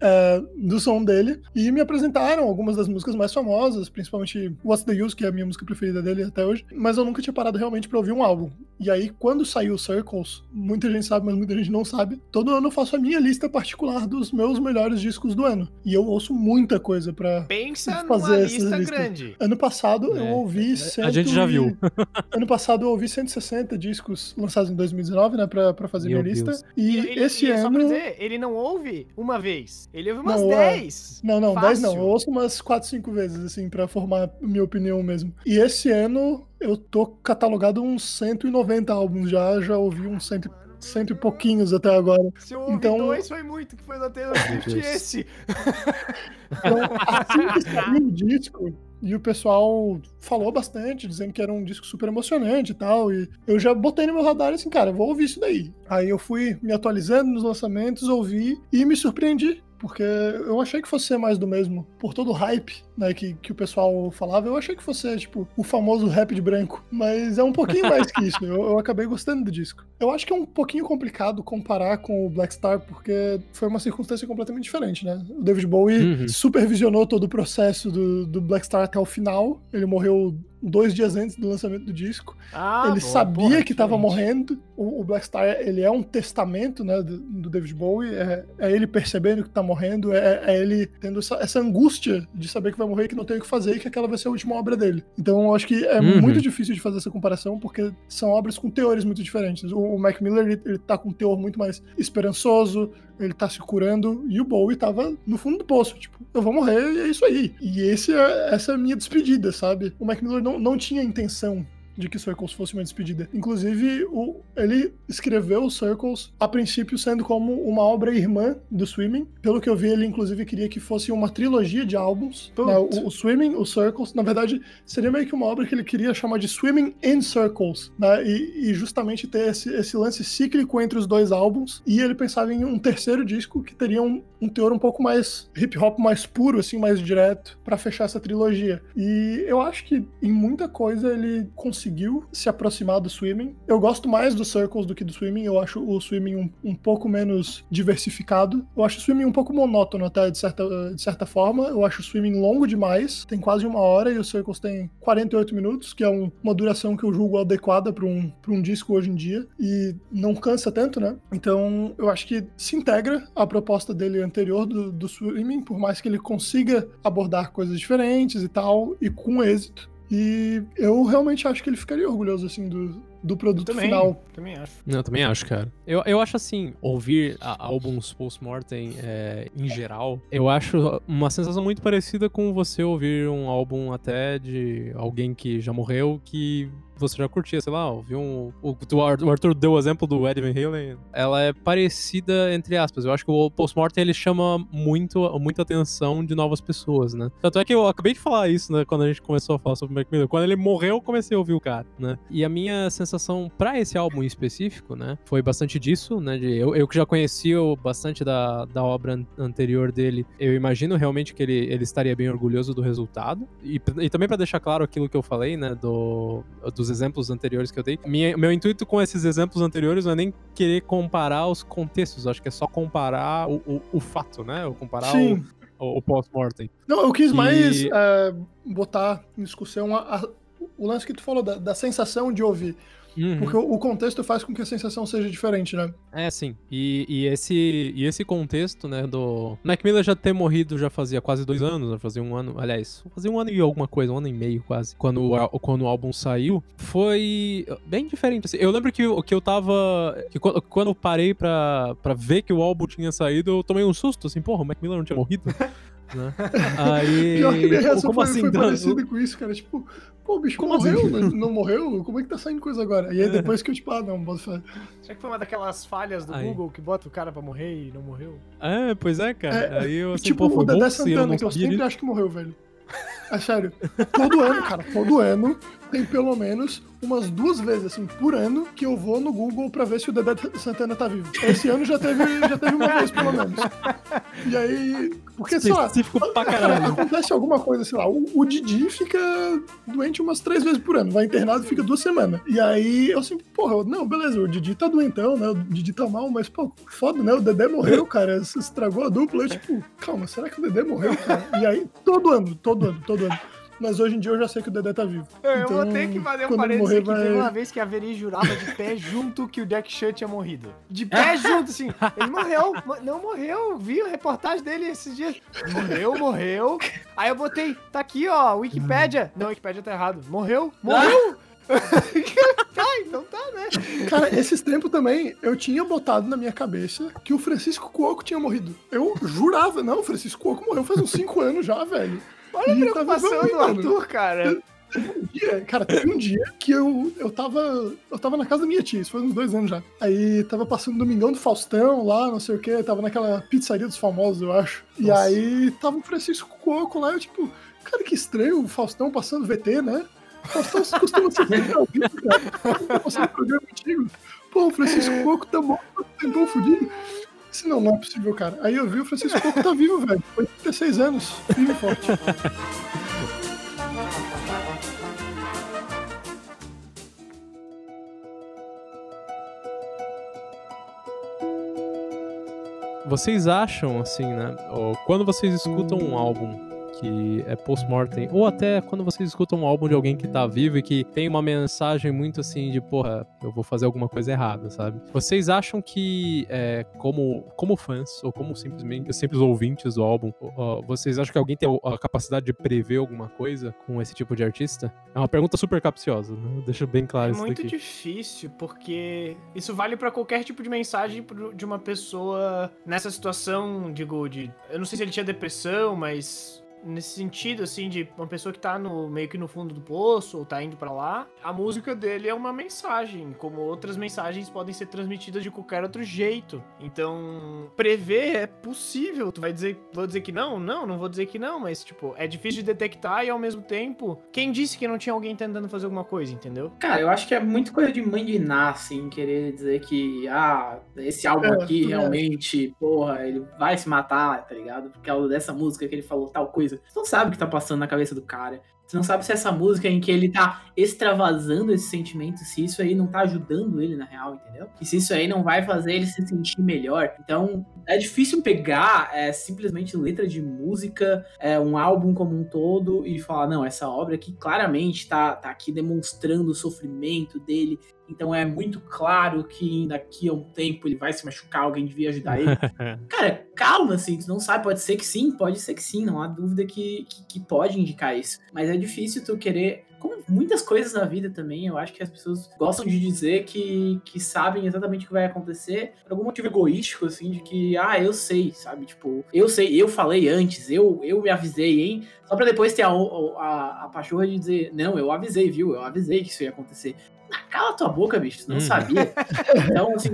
é, do som dele. E me apresentaram algumas das músicas mais famosas, principalmente What's the Use, que é a minha música preferida dele até hoje. Mas eu nunca tinha parado realmente para ouvir um álbum. E aí, quando saiu Circles, muita gente sabe, mas muita gente não sabe, todo ano eu faço a minha lista particular dos meus melhores discos do ano. E eu ouço muita coisa pra Pensa fazer numa lista listas. grande. Ano passado é, eu ouvi. Cento... A gente já viu. *laughs* ano passado eu ouvi 160 discos lançados em 2019, né, pra, pra fazer Meu minha Deus. lista. E, e esse e ano. Só pra dizer, ele não ouve uma vez. Ele ouve umas não, 10. É. Não, não, 10 não. Eu ouço umas 4, 5 vezes, assim, pra formar minha opinião mesmo. E esse ano eu tô catalogado uns 190 álbuns já, já ouvi uns cento, cento e pouquinhos até agora. Se eu ouvi então... dois foi muito, que foi da Taylor Swift esse. Então, assim que saiu o disco, e o pessoal falou bastante, dizendo que era um disco super emocionante e tal. E eu já botei no meu radar assim, cara, vou ouvir isso daí. Aí eu fui me atualizando nos lançamentos, ouvi e me surpreendi porque eu achei que fosse ser mais do mesmo. Por todo o hype, né, que, que o pessoal falava, eu achei que fosse, tipo, o famoso rap de branco. Mas é um pouquinho *laughs* mais que isso. Eu, eu acabei gostando do disco. Eu acho que é um pouquinho complicado comparar com o Black Star, porque foi uma circunstância completamente diferente, né? O David Bowie Uhum. supervisionou todo o processo do, do Black Star até o final. Ele morreu dois dias antes do lançamento do disco. Ah, ele boa, sabia porra, que estava morrendo. O, o Black Star, ele é um testamento, né, do, do David Bowie. É, é ele percebendo que tá morrendo, é, é ele tendo essa, essa angústia de saber que vai morrer, que não tem o que fazer e que aquela vai ser a última obra dele. Então, eu acho que é Uhum. muito difícil de fazer essa comparação, porque são obras com teores muito diferentes. O, o Mac Miller, ele, ele tá com um teor muito mais esperançoso, ele tá se curando, e o Bowie tava no fundo do poço, tipo, eu vou morrer e é isso aí. E esse é, essa é a minha despedida, sabe? O Mac Miller não, não tinha intenção de que Circles fosse uma despedida. Inclusive, o, ele escreveu o Circles a princípio sendo como uma obra irmã do Swimming. Pelo que eu vi, ele inclusive queria que fosse uma trilogia de álbuns. Né? O, o Swimming, o Circles, na verdade, seria meio que uma obra que ele queria chamar de Swimming in Circles, né? E, e justamente ter esse, esse lance cíclico entre os dois álbuns. E ele pensava em um terceiro disco que teria um, um teor um pouco mais hip hop, mais puro, assim, mais direto, pra fechar essa trilogia. E eu acho que em muita coisa ele conseguiu se aproximar do Swimming. Eu gosto mais do Circles do que do Swimming. Eu acho o Swimming um, um pouco menos diversificado. Eu acho o Swimming um pouco monótono até, de certa, de certa forma. Eu acho o Swimming longo demais. Tem quase uma hora e o Circles tem 48 minutos, que é um- uma duração que eu julgo adequada para um, pra um disco hoje em dia. E não cansa tanto, né? Então eu acho que se integra à proposta dele anterior do, do Swimming, por mais que ele consiga abordar coisas diferentes e tal, e com êxito. E eu realmente acho que ele ficaria orgulhoso, assim, do, do produto Também, final. também acho. Eu também acho, cara. Eu, eu acho assim, ouvir a- álbuns post-mortem é, em geral, eu acho uma sensação muito parecida com você ouvir um álbum até de alguém que já morreu, que você já curtia, sei lá, ouvir um. O, o Ar- o Arthur deu o exemplo do Eddie Van Halen. Ela é parecida, entre aspas. Eu acho que o post-mortem ele chama muito, muita atenção de novas pessoas, né? Tanto é que eu acabei de falar isso, né, quando a gente começou a falar sobre o Mac Miller. Quando ele morreu, eu comecei a ouvir o cara, né? E a minha sensação pra esse álbum em específico, né, foi bastante disso, né? De, eu, eu que já conhecia bastante da, da obra an- anterior dele, eu imagino realmente que ele, ele estaria bem orgulhoso do resultado. E, e também pra deixar claro aquilo que eu falei, né, do, dos exemplos anteriores que eu dei. Minha, meu intuito com esses exemplos anteriores não é nem querer comparar os contextos, acho que é só comparar o, o, o fato, né? Ou comparar Sim. o, o, post-mortem. Não, eu quis Que- mais é, botar em discussão a- a- o lance que tu falou da, da sensação de ouvir. Uhum. Porque o, contexto faz com que a sensação seja diferente, né? É, sim. E, e esse, e esse contexto, né, do... Mac Miller já ter morrido já fazia quase dois anos, né, fazia um ano, aliás, fazia um ano e alguma coisa, um ano e meio quase, quando, o quando o álbum saiu, foi bem diferente, assim. Eu lembro que, eu- que eu tava... que quando, quando eu parei pra, pra ver que o álbum tinha saído, eu tomei um susto, assim, porra, o Mac Miller não tinha morrido, *laughs* né? Aí... Pior que minha reação como foi, assim? foi parecida com isso, cara. Tipo, pô, o bicho Como morreu, assim? não, não morreu? Como é que tá saindo coisa agora? E aí depois que eu, tipo, ah, não, bota fé. Será que foi uma daquelas falhas do Aí. Google que bota o cara pra morrer e não morreu? É, pois é, cara. É, Aí eu, assim, tipo, pô, foi o Dedé Santana, não que eu sempre acho que morreu, velho. É sério. Todo ano, cara, todo ano tem pelo menos umas duas vezes, assim, por ano, que eu vou no Google pra ver se o Dedé Santana tá vivo. Esse ano já teve, já teve uma vez, pelo menos. E aí. Porque, sei lá, acontece alguma coisa, sei lá, o, o Didi fica doente umas três vezes por ano, vai internado e fica duas semanas. E aí eu sempre, porra, não, beleza, o Didi tá doentão, né? O Didi tá mal, mas, pô, foda, né? O Dedé morreu, cara, estragou a dupla. Eu, tipo, calma, será que o Dedé morreu, cara? E aí, todo ano, todo ano, todo ano. Mas hoje em dia eu já sei que o Dedé tá vivo. Eu Então, vou ter que fazer um parênteses morrer, aqui. vai- Teve uma vez que a Veri jurava de pé junto que o Jack Chan tinha morrido. De pé *laughs* junto, assim. Ele morreu. Mo- Não morreu. Vi a reportagem dele esses dias. Morreu, morreu. Aí eu botei, tá aqui, ó, Wikipédia. Não, Wikipédia tá errado. Morreu, morreu. tá, *laughs* então tá, né? Cara, esses tempos também eu tinha botado na minha cabeça que o Francisco Cuoco tinha morrido. Eu jurava, não, o Francisco Cuoco morreu faz uns cinco anos já, velho. Olha a E tá preocupação do. Arthur, cara. Um dia, cara, teve um dia que eu, eu tava. Eu tava na casa da minha tia, isso foi uns dois anos já. Aí tava passando o Domingão do Faustão lá, não sei o que, tava naquela pizzaria dos famosos, eu acho. E Nossa. aí tava o Francisco Coco lá, eu tipo, cara, que estranho o Faustão passando VT, né? O Faustão *laughs* costuma ser sempre ao vivo, cara. Tá passando programa antigo. Pô, o Francisco Coco tá morto, tempão fudido. Disse, não, não é possível, cara. Aí eu vi o Francisco Coco tá vivo, velho. 86 anos, firme e forte. Vocês acham, assim, né? Quando vocês escutam um álbum que é post-mortem, ou até quando vocês escutam um álbum de alguém que tá vivo e que tem uma mensagem muito assim de, porra, eu vou fazer alguma coisa errada, sabe? Vocês acham que, é, como, como fãs, ou como simplesmente simples ouvintes do álbum, vocês acham que alguém tem a capacidade de prever alguma coisa com esse tipo de artista? É uma pergunta super capciosa, né? Deixa bem claro é isso muito difícil, porque isso vale para qualquer tipo de mensagem de uma pessoa nessa situação, digo, de. Eu não sei se ele tinha depressão, mas nesse sentido, assim, de uma pessoa que tá no, meio que no fundo do poço ou tá indo para lá, a música dele é uma mensagem, como outras mensagens podem ser transmitidas de qualquer outro jeito. Então, prever é possível. Tu vai dizer, vou dizer que não? Não, não vou dizer que não, mas, tipo, é difícil de detectar e ao mesmo tempo, quem disse que não tinha alguém tentando fazer alguma coisa, entendeu? Cara, eu acho que é muito coisa de mãe de assim, querer dizer que, ah, esse álbum é, aqui realmente, é. porra, ele vai se matar, tá ligado? Por causa dessa música que ele falou tal coisa coisa. Você não sabe o que tá passando na cabeça do cara. Você não sabe se essa música em que ele tá extravasando esse sentimento, se isso aí não tá ajudando ele na real, entendeu? E se isso aí não vai fazer ele se sentir melhor. Então, é difícil pegar é, simplesmente letra de música, é, um álbum como um todo, e falar, não, essa obra aqui claramente tá, tá aqui demonstrando o sofrimento dele, então é muito claro que daqui a um tempo ele vai se machucar, alguém devia ajudar ele. *laughs* Cara, calma, assim, tu não sabe, pode ser que sim, pode ser que sim, não há dúvida que, que, que pode indicar isso. Mas é difícil tu querer como muitas coisas na vida também, eu acho que as pessoas gostam de dizer que, que sabem exatamente o que vai acontecer por algum motivo egoístico, assim, de que, ah, eu sei, sabe? Tipo, eu sei, eu falei antes, eu, eu me avisei, hein? Só pra depois ter a, a, a pachorra de dizer, não, eu avisei, viu? Eu avisei que isso ia acontecer. Ah, cala tua boca, bicho, tu não hum. sabia. *laughs* Então, assim,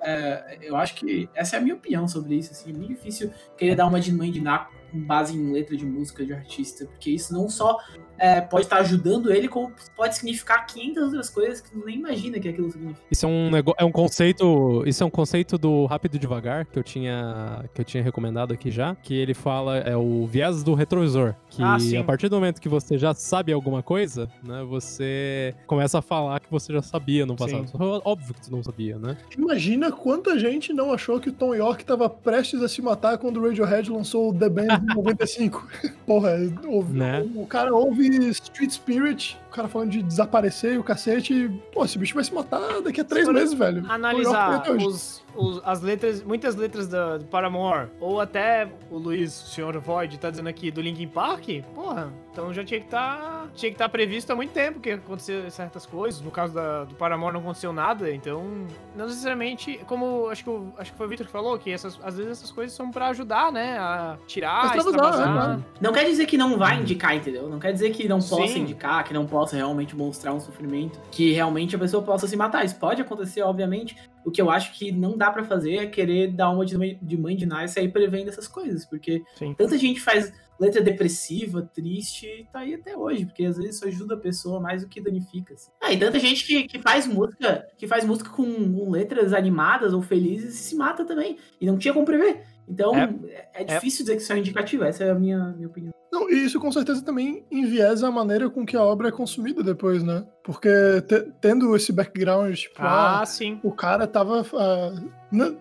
é, eu acho que essa é a minha opinião sobre isso, assim, é muito difícil querer dar uma de mãe de Naco com base em letra de música de artista, porque isso não só é, pode estar ajudando ele, como pode significar 500 outras coisas que tu nem imagina que aquilo significa. Isso é um, é um conceito, isso é um conceito do Rápido e Devagar, que eu tinha, que eu tinha recomendado aqui já, que ele fala, é o viés do retrovisor, que ah, a partir do momento que você já sabe alguma coisa, né, você começa a falar que você já sabia no passado. Sim. Óbvio que tu não sabia, né? Imagina quanta gente não achou que o Tom York estava prestes a se matar quando o Radiohead lançou o The Band em *laughs* 95. Porra, ouve, né? o cara ouve Street Spirit, o cara falando de desaparecer e o cacete. Pô, esse bicho vai se matar daqui a três meses, velho. Analisar os, os, as letras, muitas letras do, do Paramore, ou até o Luiz, o senhor Void, tá dizendo aqui do Linkin Park, porra, então já tinha que tá, tinha que estar tá previsto há muito tempo que acontecer certas coisas. No caso da, do Paramore não aconteceu nada, então não necessariamente, como acho que, acho que foi o Victor que falou, que essas, às vezes essas coisas são pra ajudar, né, a tirar, extravasar. Né? Não quer dizer que não vai indicar, entendeu? Não quer dizer que não possa Sim. indicar, que não possa realmente mostrar um sofrimento, que realmente a pessoa possa se matar. Isso pode acontecer, obviamente, o que eu acho que não dá para fazer é querer dar uma de mãe de Nice e sair prevendo essas coisas, porque Sim. tanta gente faz letra depressiva, triste, e tá aí até hoje, porque às vezes isso ajuda a pessoa mais do que danifica. Assim. Ah, e tanta gente que, que faz música, que faz música com, com letras animadas ou felizes e se mata também. E não tinha como prever. Então, é, é, é difícil é. dizer que isso é indicativo, essa é a minha, minha opinião. Não, e isso com certeza também enviesa a maneira com que a obra é consumida depois, né? Porque te, tendo esse background, tipo, ah, ah, sim. o cara tava. Uh,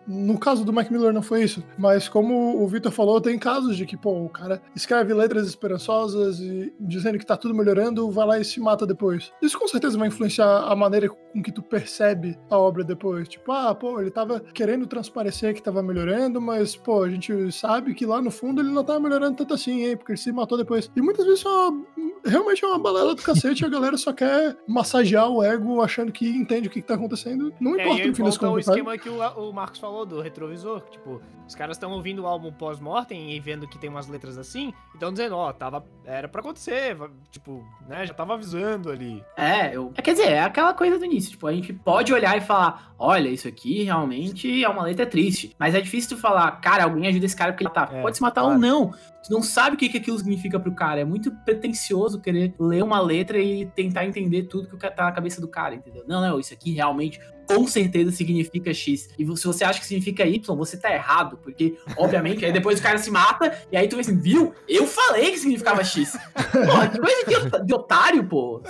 no caso do Mac Miller não foi isso, mas como o Victor falou, tem casos de que, pô, o cara escreve letras esperançosas e dizendo que tá tudo melhorando, vai lá e se mata depois. Isso com certeza vai influenciar a maneira com que tu percebe a obra depois. Tipo, ah, pô, ele tava querendo transparecer que tava melhorando, mas, pô, a gente sabe que lá no fundo ele não tava melhorando tanto assim, hein, porque ele se matou depois. E muitas vezes é uma, realmente é uma balela do cacete a galera só quer massagear o ego achando que entende o que, que tá acontecendo. Não é, importa no fim das contas. o esquema que o, o Marcos falou do retrovisor. Tipo, os caras estão ouvindo o álbum pós-mortem e vendo que tem umas letras assim, então dizendo, ó, tava, era pra acontecer, tipo, né, já tava avisando ali. É, eu, é, quer dizer, é aquela coisa do início, tipo, a gente pode olhar e falar, olha, isso aqui realmente é uma letra triste, mas é difícil tu falar, cara, alguém ajuda esse cara porque ele tá, é, pode se matar claro. ou não. Não sabe o que, que aquilo significa pro cara, é muito pretencioso querer ler uma letra e tentar entender tudo que tá na cabeça do cara, entendeu? Não, não, isso aqui realmente com certeza significa X. E se você acha que significa Y, você tá errado, porque, obviamente, aí depois o cara se mata, e aí tu vê assim, viu? Eu falei que significava X. Pô, que coisa de, de otário, pô.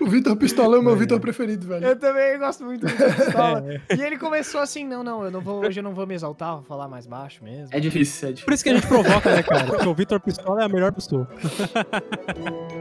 o Vitor Pistola é o meu é. Vitor preferido, velho. Eu também gosto muito do Vitor Pistola. *laughs* É. E ele começou assim, não, não, eu não vou, hoje eu não vou me exaltar, vou falar mais baixo mesmo. É difícil, é difícil. Por isso que a gente provoca, né, cara? Porque o Vitor Pistola é a melhor pessoa. *laughs*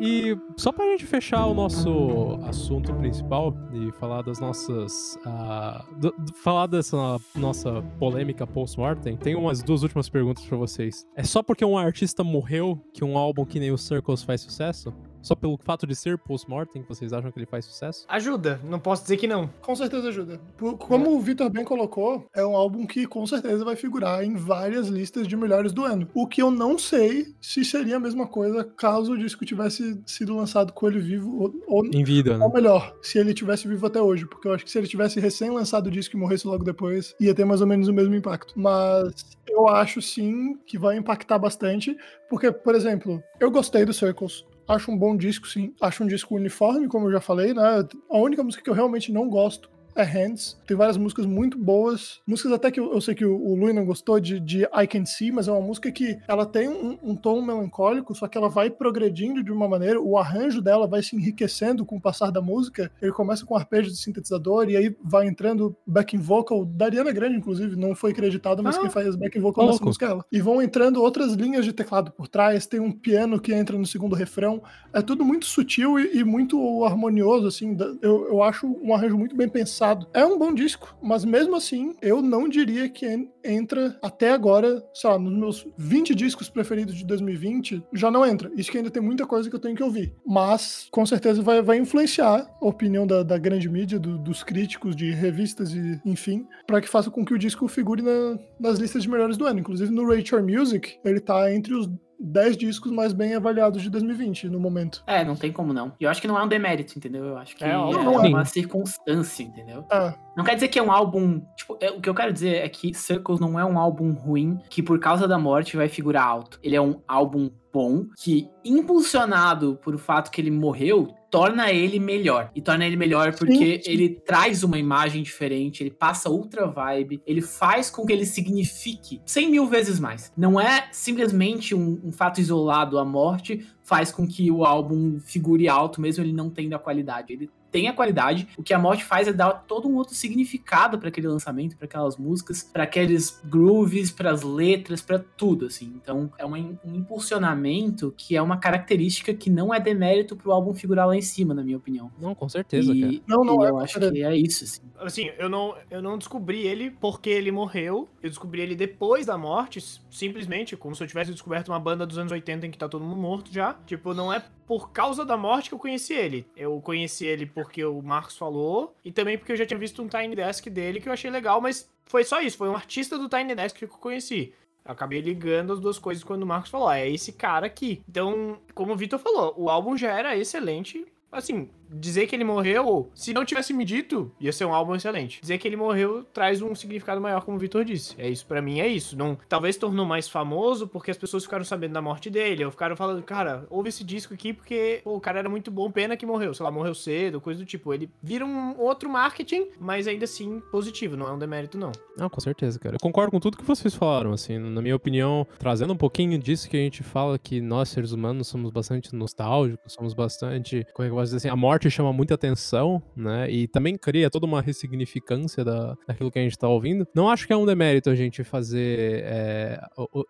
E só pra gente fechar o nosso assunto principal e falar das nossas. Uh, do, falar dessa nossa polêmica post-mortem, tem umas duas últimas perguntas para vocês. É só porque um artista morreu que um álbum que nem o Circles faz sucesso? Só pelo fato de ser post-mortem, vocês acham que ele faz sucesso? Ajuda, não posso dizer que não. Com certeza ajuda. Como é. o Victor bem colocou, é um álbum que com certeza vai figurar em várias listas de melhores do ano. O que eu não sei se seria a mesma coisa caso o disco tivesse sido lançado com ele vivo ou, ou em vida, né? Ou melhor, se ele tivesse vivo até hoje, porque eu acho que se ele tivesse recém-lançado o disco e morresse logo depois, ia ter mais ou menos o mesmo impacto. Mas eu acho sim que vai impactar bastante, porque, por exemplo, eu gostei do Circles. Acho um bom disco, sim. Acho um disco uniforme, como eu já falei, né? A única música que eu realmente não gosto é Hands. Tem várias músicas muito boas. Músicas até que eu, eu sei que o, o Louis não gostou de, de I Can See, mas é uma música que ela tem um, um, tom melancólico, só que ela vai progredindo de uma maneira, o arranjo dela vai se enriquecendo com o passar da música. Ele começa com arpejo de sintetizador e aí vai entrando backing vocal da Ariana Grande, inclusive, não foi acreditado, mas ah, quem faz backing vocal nessa música é ela. E vão entrando outras linhas de teclado por trás, tem um piano que entra no segundo refrão. É tudo muito sutil e, e muito harmonioso, assim. Eu, eu acho um arranjo muito bem pensado É um bom disco, mas mesmo assim, eu não diria que entra até agora, sei lá, nos meus 20 discos preferidos de 2020, já não entra. Isso que ainda tem muita coisa que eu tenho que ouvir. Mas, com certeza, vai, vai influenciar a opinião da, da grande mídia, do, dos críticos, de revistas e enfim, para que faça com que o disco figure na, nas listas de melhores do ano. Inclusive, no Rachel Music, ele tá entre os 10 discos mais bem avaliados de 2020 no momento. É, não tem como não. E eu acho que não é um demérito, entendeu? Eu acho que é, é uma circunstância, entendeu? É. Não quer dizer que é um álbum. Tipo, é, o que eu quero dizer é que Circles não é um álbum ruim que por causa da morte vai figurar alto. Ele é um álbum bom que, impulsionado por o fato que ele morreu, torna ele melhor. E torna ele melhor porque sim, ele traz uma imagem diferente, ele passa outra vibe, ele faz com que ele signifique 100 mil vezes mais. Não é simplesmente um, um fato isolado, a morte faz com que o álbum figure alto, mesmo ele não tendo a qualidade. Ele tem a qualidade. O que a morte faz é dar todo um outro significado para aquele lançamento, para aquelas músicas, para aqueles grooves, para as letras, para tudo, assim. Então, é um impulsionamento que é uma característica que não é demérito pro álbum figurar lá em cima, na minha opinião. Não, com certeza, e, cara. Não, não, eu é, acho que é isso, assim. Assim, eu não, eu não descobri ele porque ele morreu. Eu descobri ele depois da morte, simplesmente, como se eu tivesse descoberto uma banda dos anos 80 em que tá todo mundo morto já. Tipo, não é por causa da morte que eu conheci ele. Eu conheci ele porque o Marcos falou e também porque eu já tinha visto um Tiny Desk dele que eu achei legal, mas foi só isso. Foi um artista do Tiny Desk que eu conheci. Eu acabei ligando as duas coisas quando o Marcos falou: ah, é esse cara aqui. Então, como o Vitor falou, o álbum já era excelente. Assim, dizer que ele morreu, se não tivesse me dito, ia ser um álbum excelente. Dizer que ele morreu traz um significado maior, como o Vitor disse. É isso, para mim é isso. Não, talvez tornou mais famoso porque as pessoas ficaram sabendo da morte dele, ou ficaram falando, cara, ouve esse disco aqui porque pô, o cara era muito bom, pena que morreu, sei lá, morreu cedo, coisa do tipo. Ele vira um outro marketing, mas ainda assim positivo, não é um demérito não. Não, com certeza, cara. Eu concordo com tudo que vocês falaram, assim, na minha opinião, trazendo um pouquinho disso que a gente fala que nós seres humanos somos bastante nostálgicos, somos bastante, como é que eu posso dizer assim, a morte chama muita atenção, né? E também cria toda uma ressignificância da, daquilo que a gente tá ouvindo. Não acho que é um demérito a gente fazer é,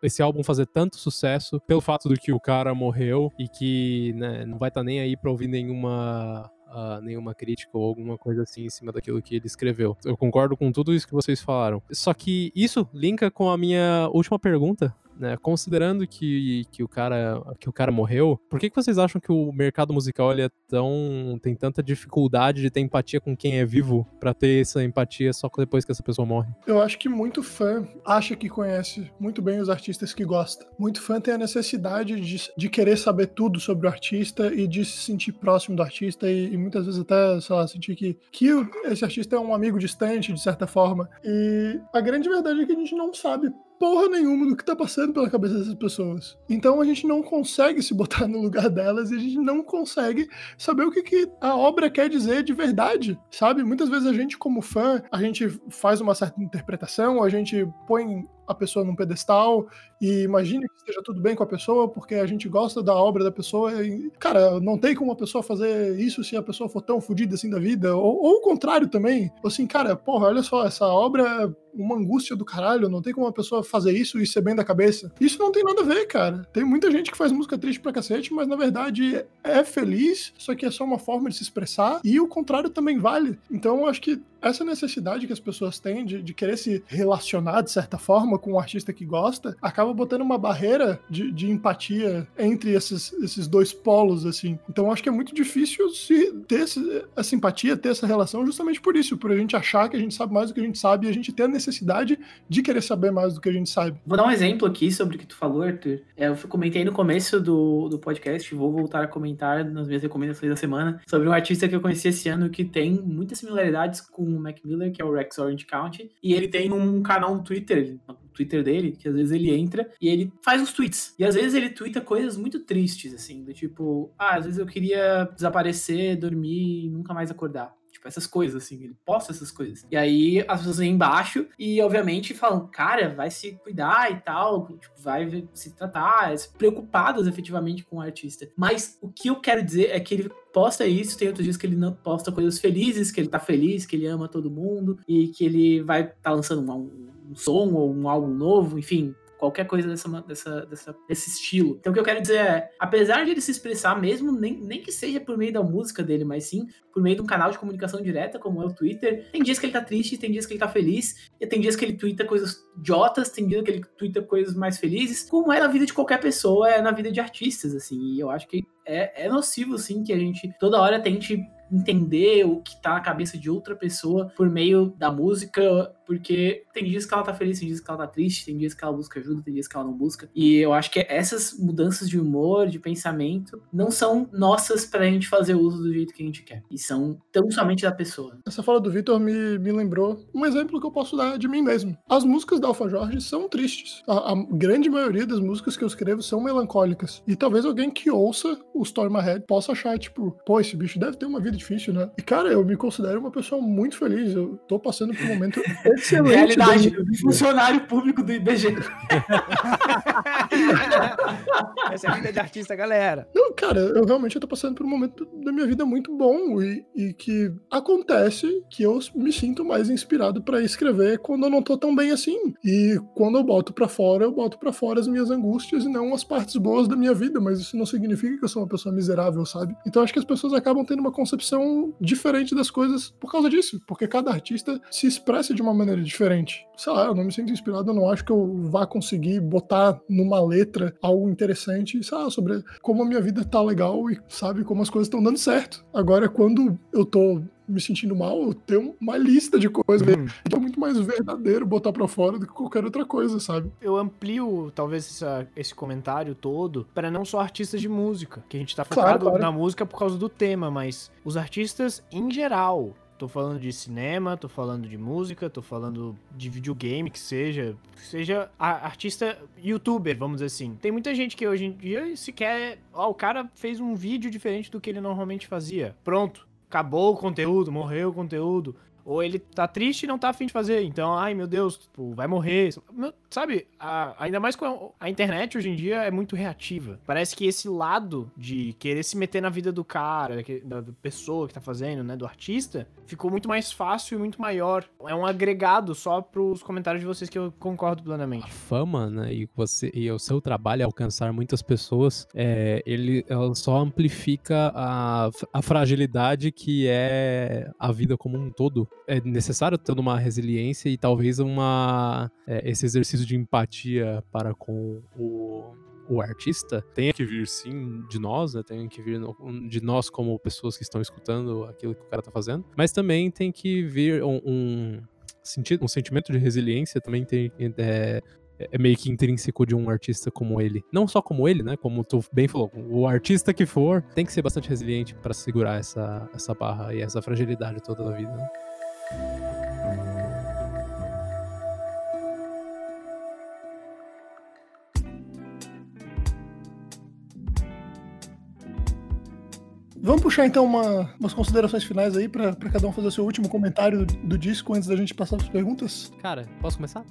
esse álbum fazer tanto sucesso pelo fato do que o cara morreu e que né, não vai estar tá nem aí pra ouvir nenhuma Uh, nenhuma crítica ou alguma coisa assim em cima daquilo que ele escreveu. Eu concordo com tudo isso que vocês falaram. Só que isso linka com a minha última pergunta né, considerando que, que, o cara, que o cara morreu, por que, que vocês acham que o mercado musical ele é tão. tem tanta dificuldade de ter empatia com quem é vivo para ter essa empatia só depois que essa pessoa morre? Eu acho que muito fã acha que conhece muito bem os artistas que gosta. Muito fã tem a necessidade de, de querer saber tudo sobre o artista e de se sentir próximo do artista e, e muitas vezes até, sei lá, sentir que, que esse artista é um amigo distante, de certa forma. E a grande verdade é que a gente não sabe porra nenhuma do que tá passando pela cabeça dessas pessoas. Então a gente não consegue se botar no lugar delas e a gente não consegue saber o que, que a obra quer dizer de verdade, sabe? Muitas vezes a gente, como fã, a gente faz uma certa interpretação, a gente põe a pessoa num pedestal e imagine que esteja tudo bem com a pessoa porque a gente gosta da obra da pessoa e, cara, não tem como uma pessoa fazer isso se a pessoa for tão fodida assim da vida, ou, ou o contrário também, assim, cara, porra, olha só, essa obra é uma angústia do caralho, não tem como uma pessoa fazer isso e ser bem da cabeça. Isso não tem nada a ver, cara. Tem muita gente que faz música triste pra cacete, mas na verdade é feliz, só que é só uma forma de se expressar, e o contrário também vale. Então eu acho que essa necessidade que as pessoas têm de, de querer se relacionar de certa forma com o um artista que gosta, acaba botando uma barreira de, de empatia entre esses, esses dois polos, assim. Então acho que é muito difícil se ter esse, essa empatia, ter essa relação, justamente por isso, por a gente achar que a gente sabe mais do que a gente sabe e a gente ter a necessidade de querer saber mais do que a gente sabe. Vou dar um exemplo aqui sobre o que tu falou, Arthur. É, eu comentei no começo do, do podcast, vou voltar a comentar nas minhas recomendações da semana, sobre um artista que eu conheci esse ano que tem muitas similaridades com o Mac Miller, que é o Rex Orange County, e ele tem um canal no Twitter, Twitter dele, que às vezes ele entra e ele faz os tweets. E às vezes ele twitta coisas muito tristes, assim, do tipo, ah, às vezes eu queria desaparecer, dormir e nunca mais acordar. Tipo, essas coisas, assim, ele posta essas coisas. E aí as pessoas vêm embaixo e, obviamente, falam, cara, vai se cuidar e tal, tipo, vai se tratar, preocupadas efetivamente com o artista. Mas o que eu quero dizer é que ele posta isso, tem outros dias que ele não posta coisas felizes, que ele tá feliz, que ele ama todo mundo e que ele vai tá lançando um, um som ou um álbum novo, enfim, qualquer coisa dessa, dessa, dessa, desse estilo. Então o que eu quero dizer é, apesar de ele se expressar mesmo, nem, nem que seja por meio da música dele, mas sim por meio de um canal de comunicação direta, como é o Twitter, tem dias que ele tá triste, tem dias que ele tá feliz, e tem dias que ele twitta coisas idiotas, tem dias que ele twitta coisas mais felizes, como é na vida de qualquer pessoa, é na vida de artistas, assim, e eu acho que é, é nocivo, sim, que a gente toda hora tente entender o que tá na cabeça de outra pessoa por meio da música, porque tem dias que ela tá feliz, tem dias que ela tá triste, tem dias que ela busca ajuda, tem dias que ela não busca. E eu acho que essas mudanças de humor, de pensamento, não são nossas pra gente fazer uso do jeito que a gente quer. E são tão somente da pessoa. Essa fala do Vitor me, me lembrou um exemplo que eu posso dar de mim mesmo. As músicas da Alfa Jorge são tristes. A, a grande maioria das músicas que eu escrevo são melancólicas. E talvez alguém que ouça o Storm Ahead possa achar, tipo, pô, esse bicho deve ter uma vida difícil, né? E, cara, eu me considero uma pessoa muito feliz. Eu tô passando por um momento *laughs* excelente. Realidade, do funcionário público do IBGE. *laughs* Essa é a vida de artista, galera. Não, cara, eu realmente tô passando por um momento da minha vida muito bom e, e que acontece que eu me sinto mais inspirado para escrever quando eu não tô tão bem assim. E quando eu boto para fora, eu boto para fora as minhas angústias e não as partes boas da minha vida, mas isso não significa que eu sou uma pessoa miserável, sabe? Então acho que as pessoas acabam tendo uma concepção diferente das coisas por causa disso, porque cada artista se expressa de uma maneira diferente. Sei lá, eu não me sinto inspirado, eu não acho que eu vá conseguir botar numa letra algo interessante, sei lá, sobre como a minha vida tá legal e sabe como as coisas estão dando certo. Agora, quando eu tô me sentindo mal, eu tenho uma lista de coisas. Então é muito mais verdadeiro botar pra fora do que qualquer outra coisa, sabe? Eu amplio, talvez, essa, esse comentário todo para não só artistas de música, que a gente tá focado claro, claro. na música por causa do tema, mas os artistas em geral. Tô falando de cinema, tô falando de música, tô falando de videogame, que seja. Seja artista youtuber, vamos dizer assim. Tem muita gente que hoje em dia sequer. Ó, o cara fez um vídeo diferente do que ele normalmente fazia. Pronto. Acabou o conteúdo, morreu o conteúdo. Ou ele tá triste e não tá afim de fazer. Então, ai meu Deus, tipo, vai morrer. Sabe, a, ainda mais com a, a, internet hoje em dia é muito reativa. Parece que esse lado de querer se meter na vida do cara, da, da pessoa que tá fazendo, né, do artista, ficou muito mais fácil e muito maior. É um agregado só pros comentários de vocês que eu concordo plenamente. A fama, né, e, você, e o seu trabalho alcançar muitas pessoas, é, ele só amplifica a, a fragilidade que é a vida como um todo é necessário ter uma resiliência e talvez uma é, esse exercício de empatia para com o o artista tenha que vir sim de nós, né? Tem que vir de nós como pessoas que estão escutando aquilo que o cara tá fazendo, mas também tem que vir um, um sentido, um sentimento de resiliência também tem é, é meio que intrínseco de um artista como ele. Não só como ele, né? Como tu bem falou, o artista que for tem que ser bastante resiliente para segurar essa, essa barra e essa fragilidade toda da vida. Né? Vamos puxar então uma, umas considerações finais aí para cada um fazer o seu último comentário do, do disco antes da gente passar as perguntas? Cara, posso começar?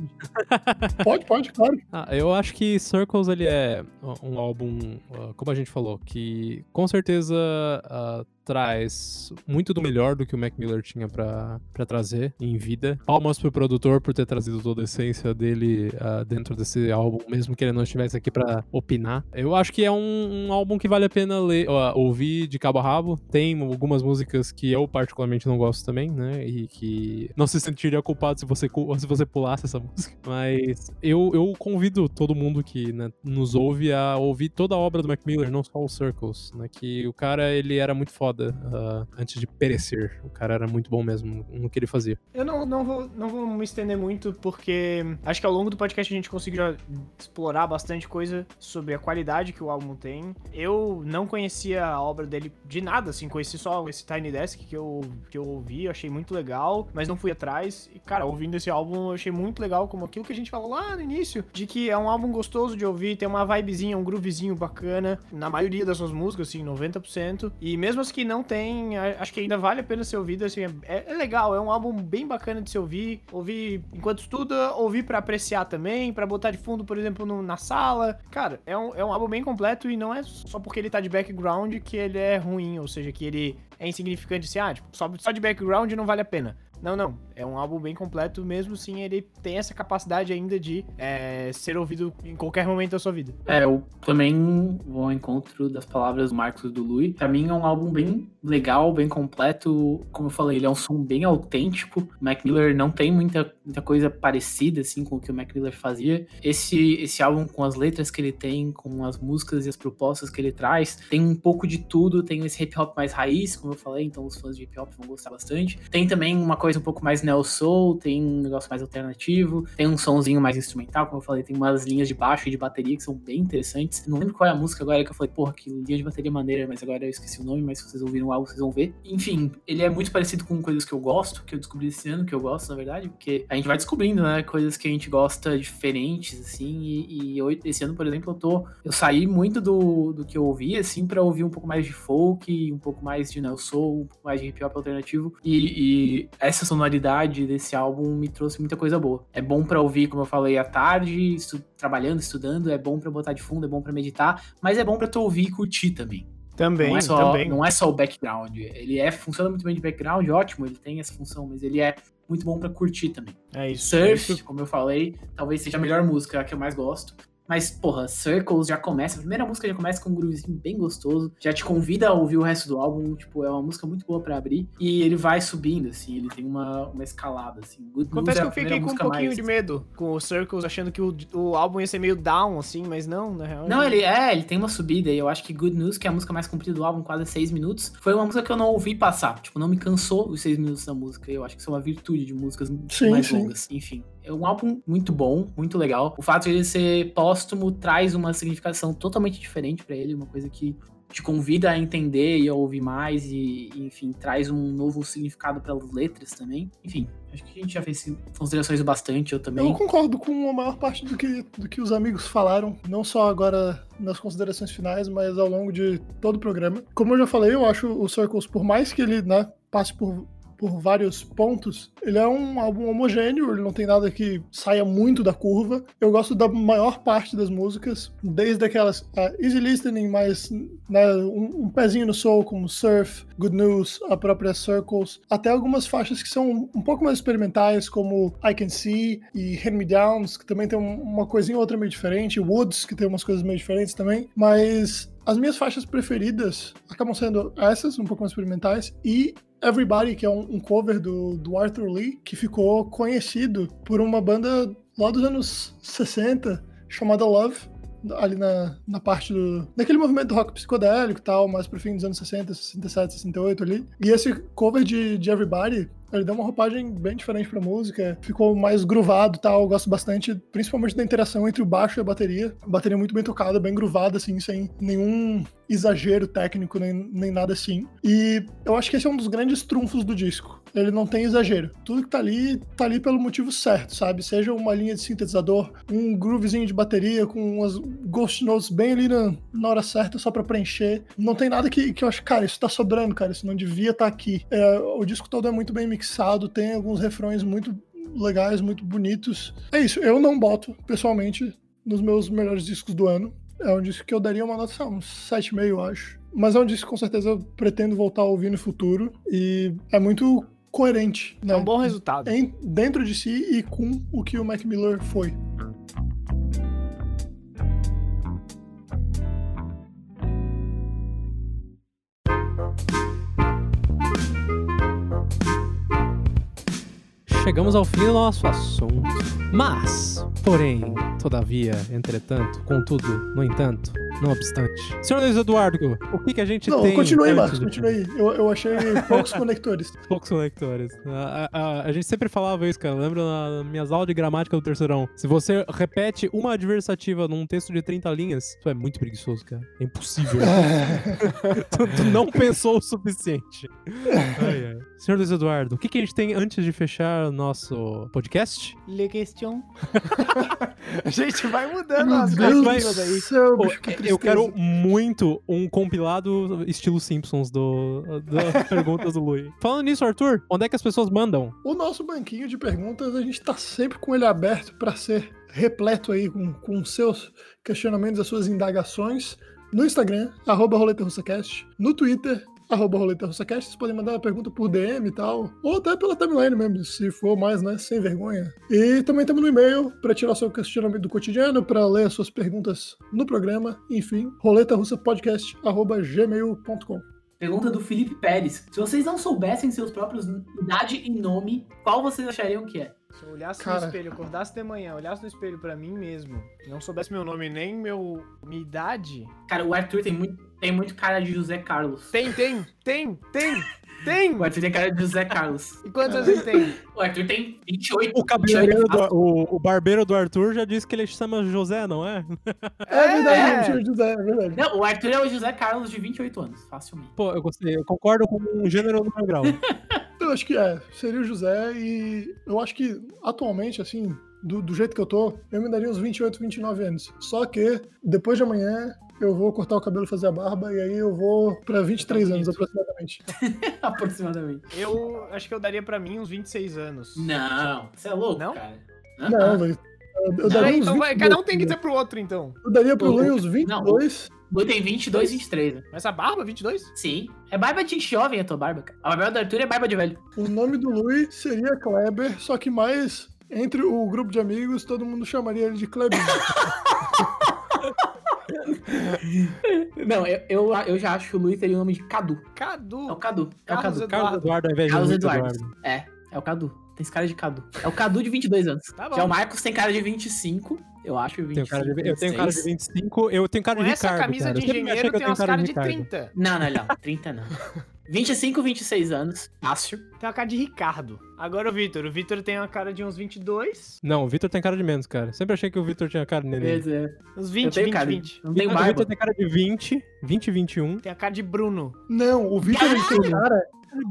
*laughs* pode, pode, claro. Ah, eu acho que Circles ele é um álbum, ah, como a gente falou, que com certeza uh, traz muito do melhor do que o Mac Miller tinha para trazer em vida. Palmas pro produtor por ter trazido toda a essência dele uh, dentro desse álbum, mesmo que ele não estivesse aqui para opinar. Eu acho que é um, um, álbum que vale a pena ler, uh, ouvir de cabo a rabo. Tem algumas músicas que eu particularmente não gosto também, né? E que não se sentiria culpado se você, se você pulasse essa *laughs* música. Mas eu, eu convido todo mundo que né, nos ouve a ouvir toda a obra do Mac Miller, não só o Circles, né? Que o cara, ele era muito foda foda uh, antes de perecer. O cara era muito bom mesmo no que ele fazia. Eu não, não, vou, não vou me estender muito, porque acho que ao longo do podcast a gente conseguiu explorar bastante coisa sobre a qualidade que o álbum tem. Eu não conhecia a obra dele de nada, assim, conheci só esse Tiny Desk que eu, que eu ouvi, achei muito legal, mas não fui atrás. E, cara, ouvindo esse álbum, eu achei muito legal, como aquilo que a gente falou lá no início, de que é um álbum gostoso de ouvir, tem uma vibezinha, um groovezinho bacana, na maioria das suas músicas, assim, 90%. E mesmo as que não tem, acho que ainda vale a pena ser ouvido, assim, é, é legal, é um álbum bem bacana de se ouvir, ouvir enquanto estuda, ouvir para apreciar também, para botar de fundo, por exemplo, no, na sala. Cara, é um, é um álbum bem completo e não é só porque ele tá de background que ele é ruim, ou seja, que ele é insignificante, assim, ah, tipo, só, só de background não vale a pena. Não, não. É um álbum bem completo, mesmo sim ele tem essa capacidade ainda de é, ser ouvido em qualquer momento da sua vida. É, eu também vou ao encontro das palavras do Marcos do Lui. Pra mim é um álbum bem legal, bem completo. Como eu falei, ele é um som bem autêntico. Mac Miller não tem muita, muita coisa parecida assim com o que o Mac Miller fazia. Esse, esse álbum, com as letras que ele tem, com as músicas e as propostas que ele traz, tem um pouco de tudo. Tem esse hip hop mais raiz, como eu falei, então os fãs de hip hop vão gostar bastante. Tem também uma coisa um pouco mais neo soul, tem um negócio mais alternativo, tem um sonzinho mais instrumental, como eu falei, tem umas linhas de baixo e de bateria que são bem interessantes. Não lembro qual é a música agora que eu falei, porra, que linha de bateria maneira, mas agora eu esqueci o nome, mas se vocês ouviram o álbum, vocês vão ver. Enfim, ele é muito parecido com coisas que eu gosto, que eu descobri esse ano, que eu gosto, na verdade, porque a gente vai descobrindo, né, coisas que a gente gosta diferentes, assim, e, e eu, esse ano, por exemplo, eu tô, eu saí muito do, do que eu ouvi, assim, para ouvir um pouco mais de folk, um pouco mais de neo soul, um pouco mais de hip hop alternativo, e, e essa essa sonoridade desse álbum me trouxe muita coisa boa. É bom para ouvir, como eu falei, à tarde, estu trabalhando, estudando, é bom para botar de fundo, é bom para meditar, mas é bom para tu ouvir e curtir também. Também, não é só, também. Não é só o background. Ele é funciona muito bem de background, ótimo, ele tem essa função, mas ele é muito bom para curtir também. É isso. Surf, é isso. como eu falei, talvez seja a melhor música a que eu mais gosto. Mas, porra, Circles já começa, a primeira música já começa com um groovezinho bem gostoso, já te convida a ouvir o resto do álbum, tipo, é uma música muito boa para abrir, e ele vai subindo, assim, ele tem uma, uma escalada, assim. Good Confesso é que eu fiquei com um pouquinho mais... de medo com o Circles, achando que o, o álbum ia ser meio down, assim, mas não, na real. Não, ele é, ele tem uma subida, e eu acho que Good News, que é a música mais comprida do álbum, quase seis minutos, foi uma música que eu não ouvi passar, tipo, não me cansou os seis minutos da música, eu acho que isso é uma virtude de músicas sim, mais sim. longas, enfim. É um álbum muito bom, muito legal. O fato de ele ser póstumo traz uma significação totalmente diferente para ele, uma coisa que te convida a entender e a ouvir mais e, enfim, traz um novo significado para as letras também. Enfim, acho que a gente já fez considerações bastante, eu também. Eu concordo com a maior parte do que, do que os amigos falaram, não só agora nas considerações finais, mas ao longo de todo o programa. Como eu já falei, eu acho o Circles, por mais que ele né, passe por por vários pontos, ele é um álbum homogêneo, ele não tem nada que saia muito da curva. Eu gosto da maior parte das músicas, desde aquelas uh, easy listening, mais né, um, um, pezinho no soul, como Surf, Good News, a própria Circles, até algumas faixas que são um pouco mais experimentais, como I Can See e Hand Me Downs, que também tem uma coisinha ou outra meio diferente, Woods, que tem umas coisas meio diferentes também, mas as minhas faixas preferidas acabam sendo essas, um pouco mais experimentais, e Everybody, que é um, um cover do, do Arthur Lee, que ficou conhecido por uma banda lá dos anos 60 chamada Love ali na, na parte do. naquele movimento do rock psicodélico e tal, mais pro fim dos anos 60, 67, 68 ali. E esse cover de, de Everybody ele deu uma roupagem bem diferente pra música, ficou mais groovado e tal. Eu gosto bastante, principalmente da interação entre o baixo e a bateria. A bateria muito bem tocada, bem groovada, assim, sem nenhum exagero técnico, nem, nem nada assim. E eu acho que esse é um dos grandes trunfos do disco. Ele não tem exagero. Tudo que tá ali, tá ali pelo motivo certo, sabe? Seja uma linha de sintetizador, um groovezinho de bateria com umas ghost notes bem ali na, na hora certa só para preencher. Não tem nada que, que eu acho, cara, isso tá sobrando, cara, isso não devia estar tá aqui. É, o disco todo é muito bem tem alguns refrões muito legais, muito bonitos. É isso, eu não boto, pessoalmente, nos meus melhores discos do ano. É um disco que eu daria uma nota, sabe, uns 7,5, eu acho. Mas é um disco que com certeza eu pretendo voltar a ouvir no futuro. E é muito coerente. Né? É um bom resultado. Em, dentro de si e com o que o Mac Miller foi. Chegamos ao fim do nosso assunto. Mas, porém, todavia, entretanto, contudo, no entanto, não obstante. Senhor Luiz Eduardo, o que, que a gente não, tem? Continue aí, Marcos, continue aí. Eu, eu achei poucos conectores. *laughs* Poucos conectores. A, a, a, gente sempre falava isso, cara. Lembra nas minhas aulas de gramática do terceirão? Se você repete uma adversativa num texto de 30 linhas, tu é muito preguiçoso, cara. É impossível. *laughs* *laughs* tu, tu, não pensou o suficiente. Ai, ai. Senhor Luiz Eduardo, o que, que a gente tem antes de fechar o nosso podcast? Le question. a gente vai mudando as coisas aí. Céu, Pô, eu quero muito um compilado estilo Simpsons do, das *laughs* perguntas do Lui. Falando nisso, Arthur, onde é que as pessoas mandam? O nosso banquinho de perguntas, a gente tá sempre com ele aberto para ser repleto aí com, com seus questionamentos, as suas indagações. No Instagram, arroba RoletaRussaCast. No Twitter, arroba Roleta RussaCast, vocês podem mandar uma pergunta por DM e tal, ou até pela timeline mesmo, se for mais, né, sem vergonha. E também temos no e-mail para tirar seu questionamento do cotidiano, para ler as suas perguntas no programa, enfim, roletarussapodcast.gmail.com. Pergunta do Felipe Pérez. Se vocês não soubessem seus próprios idade e nome, qual vocês achariam que é? Se eu olhasse Cara. no espelho, acordasse de manhã, olhasse no espelho pra mim mesmo, não soubesse meu nome nem meu minha idade. Cara, o Arthur tem muito, tem muito cara de José Carlos. Tem, tem, tem, tem, tem! O Arthur tem cara de José Carlos. E quantos anos ele tem? O Arthur tem 28. O cabeleireiro, 28 do, o, o barbeiro do Arthur já disse que ele chama José, não é? É, verdade, é. José, é verdade. Não, o Arthur é o José Carlos de 28 anos, facilmente. Pô, eu gostei, eu concordo com um gênero no meu grau. *laughs* Eu acho que é, seria o José e eu acho que atualmente, assim, do, do jeito que eu tô, eu me daria uns 28, 29 anos. Só que depois de amanhã eu vou cortar o cabelo e fazer a barba e aí eu vou pra 23 anos aproximadamente. *laughs* Aproximadamente. Eu acho que eu daria pra mim uns 26 anos. Não, você é louco, Não? cara. Não, velho. Eu, eu daria uns então vai, 22, cada um tem que dizer pro outro, então. Eu daria pro O- Luiz uns 22. O Lu tem 22, 23. né? Mas a barba, 22? Sim. É barba de jovem a tua barba, cara. A barba do Arthur é barba de velho. O nome do Luiz seria Kleber, só que mais entre o grupo de amigos, todo mundo chamaria ele de Klebinho. *laughs* *laughs* Não, eu, eu, eu já acho que o Luiz teria o nome de Cadu. É o Cadu. Cadu. É o Cadu. Carlos Eduardo ao invés de Carlos Eduardo. Eduardo. É, é o Cadu. Tem esse cara de Cadu. É o Cadu de 22 anos. Tá bom. Já o Marcos tem cara de 25, eu acho, 25, Tenho cara de- eu tenho cara de 26. 25, eu tenho cara Com de essa Ricardo. camisa cara. de engenheiro que eu tem tenho umas cara caras de de Ricardo. 30. Não, não, não. 30 não. *laughs* 25, 26 anos. Fácil. Tem uma cara de Ricardo. Agora o Vitor. O Vitor tem uma cara de uns 22. Não, o Vitor tem cara de menos, cara. Sempre achei que o Vitor tinha cara de neném. Beleza. Uns Eu 20, tenho 20, cara. 20. Não tenho O barba. Vitor tem cara de 20, 20, 21. Tem a cara de Bruno. Não, o Vitor ele tem cara.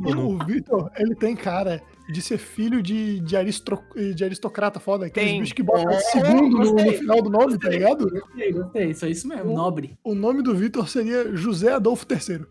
Bruno. O Vitor, ele tem cara de ser filho de, de, aristro, de aristocrata foda. Aqueles Tem. bichos que botam É, segundo no, no gostei. final do nome, tá ligado? Gostei, gostei. Isso é isso mesmo. O- Nobre. O nome do Vitor seria José Adolfo III.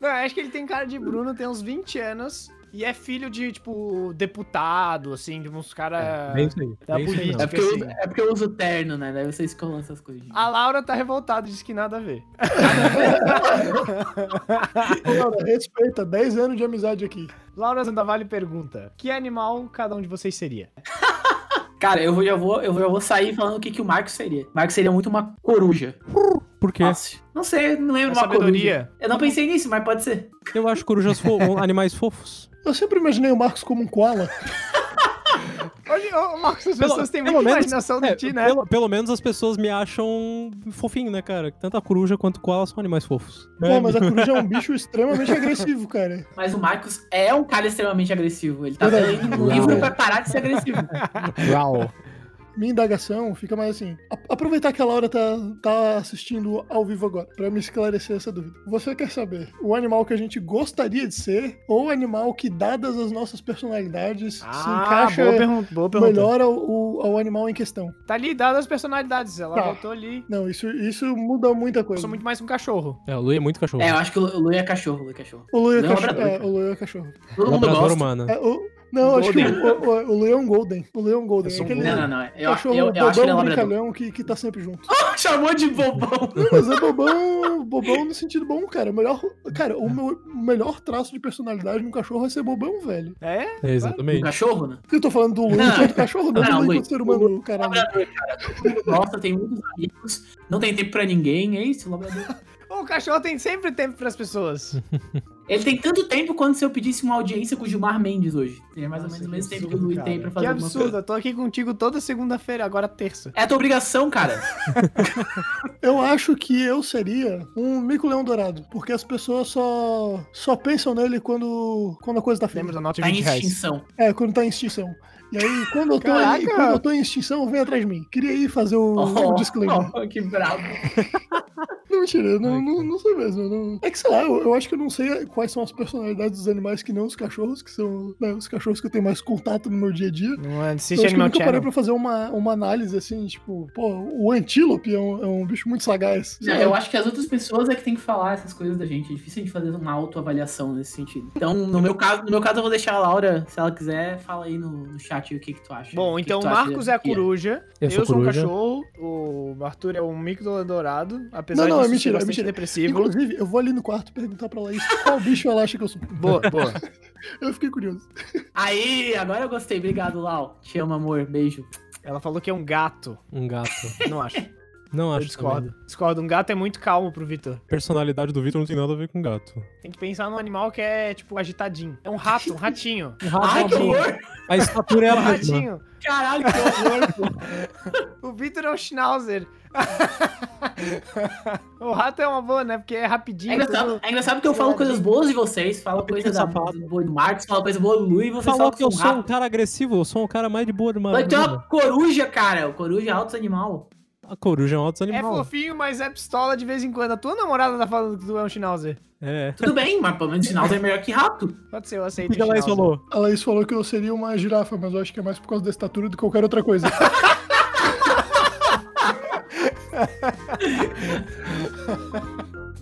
Não, eu acho que ele tem cara de Bruno, tem uns 20 anos. E é filho de, tipo, deputado, assim, de uns caras. É, bem isso aí. da bem não. É porque, eu, assim. é porque eu uso terno, né? Daí vocês eu lanço essas coisas. A Laura tá revoltada, diz que nada a ver. *laughs* Agora, respeita, 10 anos de amizade aqui. Laura Zandavalli pergunta: Que animal cada um de vocês seria? *laughs* Cara, eu vou- já vou, eu já vou sair falando o que, que o Marcos seria. O Marcos seria muito uma coruja. Por quê? Fácil. Não sei, não lembro É uma coruja. sabedoria. Eu não pensei nisso, mas pode ser. Eu acho corujas fo *laughs* animais fofos. Eu sempre imaginei o Marcos como um koala. *laughs* Olha, Marcos, as Pelo- pessoas têm muita menos- imaginação de É, ti, né? pelo, pelo menos as pessoas me acham fofinho, né, cara? Tanto a coruja quanto o koala são animais fofos. Pô, mas a coruja é um bicho extremamente agressivo, cara. Mas o Marcos é um cara extremamente agressivo. Ele tá lendo no livro pra parar de ser agressivo. Growl. Minha indagação fica mais assim. Aproveitar que a Laura tá, tá assistindo ao vivo agora, pra me esclarecer essa dúvida. Você quer saber o animal que a gente gostaria de ser ou o animal que, dadas as nossas personalidades, se Ah, encaixa boa pergunta, boa pergunta. melhor ao, ao- animal em questão? Tá ali dadas as personalidades, ela Tá. voltou ali. Não, isso, isso muda muita Eu coisa. sou muito mais um cachorro. É, o Lu é muito cachorro. É, eu acho que o Lu é cachorro, o Lu é cachorro. O Lu é, Não, cachorro. É, cara. o Lu é cachorro. Todo mundo gosta. humano. É, o- não, acho que Golden. o, o, o é um Golden. O é um Golden. Eu um aquele Não, não, não. Eu, cachorro eu, eu acho que ele é bobão labrador. brincalhão que, que tá sempre junto. *laughs* Chamou de bobão. Não, mas é bobão, bobão no sentido bom, cara. O melhor, cara, o meu o melhor traço de personalidade num cachorro é ser bobão, velho. É? É, Um exatamente. cachorro, né? Eu tô falando do Lu Não. enquanto cachorro, não, Não, do enquanto ser humano, caralho. Labrador, cara. Gosta, tem muitos amigos, não tem tempo pra ninguém, é isso, labrador. *laughs* O cachorro tem sempre tempo pras pessoas. *laughs* Ele tem tanto tempo quanto se eu pedisse uma audiência com o Gilmar Mendes hoje. Tem mais ou Nossa, menos o que mesmo tempo que o Luiz tem pra Que fazer alguma absurdo, eu tô aqui contigo toda segunda-feira, agora terça. É a tua obrigação, cara. *laughs* Eu acho que eu seria um mico-leão dourado, porque as pessoas só, só pensam nele quando, quando a coisa tá feia. Lembra da nota de Tá em 20 reais? extinção. É, quando tá em extinção. E aí, quando eu tô, Caraca! quando eu tô em extinção, vem atrás de mim. Queria ir fazer o, o disclaimer. *laughs* oh, que bravo. *laughs* Não, mentira, não, não, não sei mesmo. não- É que sei lá, eu, eu acho que eu não sei quais são as personalidades dos animais que não os cachorros, que são né, os cachorros que eu tenho mais contato no meu dia a dia. Não Eu assiste acho que eu nunca parei Channel. pra fazer uma, uma análise assim, tipo, pô, o antílope é um, é um bicho muito sagaz. Não, eu acho que as outras pessoas é que tem que falar essas coisas da gente. É difícil a gente fazer uma autoavaliação nesse sentido. Então, no meu caso, no meu caso, eu vou deixar a Laura, se ela quiser, fala aí no, no chat o que, que tu acha. Bom, O que então o que acha Marcos é a coruja, Eu eu, sou sou, um coruja. cachorro, o Arthur é um mico dourado, apesar Não, não, de é ser mentira, é mentira. depressivo. Inclusive, eu vou ali no quarto perguntar pra Laís qual bicho ela acha que eu sou. Boa, *laughs* boa. Eu fiquei curioso. Aí, agora eu gostei. Obrigado, Lau. Te amo, amor. Beijo. Ela falou que é um gato. Um gato. Não acho. Não Eu acho. discordo. também. Discordo. Um gato é muito calmo pro Vitor. Personalidade do Vitor não tem nada a ver com gato. Tem que pensar num animal que é, tipo, agitadinho. É um rato, um ratinho. *laughs* Um rato Ai, é que horror! A estatura é Um mesma. ratinho. Caralho, que horror, *laughs* pô. O Vitor é um schnauzer. *laughs* o rato é uma boa, né? Porque é rapidinho. É engraçado, tudo- é engraçado que eu falo coisas boas de vocês, falo Fica coisa da, boa do Marcos, falo coisa boa do Lu e vocês Falou falam que eu sou um um cara agressivo, eu sou um cara mais de boa de uma Mas é vida. uma coruja, cara. O coruja é alto animal. A coruja é um alto É fofinho, mas é pistola de vez em quando. A tua namorada tá falando que tu é um schnauzer. É. Tudo bem, mas pelo menos sinal é melhor que rato. Pode ser, eu O aceito que que a Laís schnauzer. falou? A Laís falou que eu seria uma girafa, mas eu acho que é mais por causa da estatura do que qualquer outra coisa. *laughs*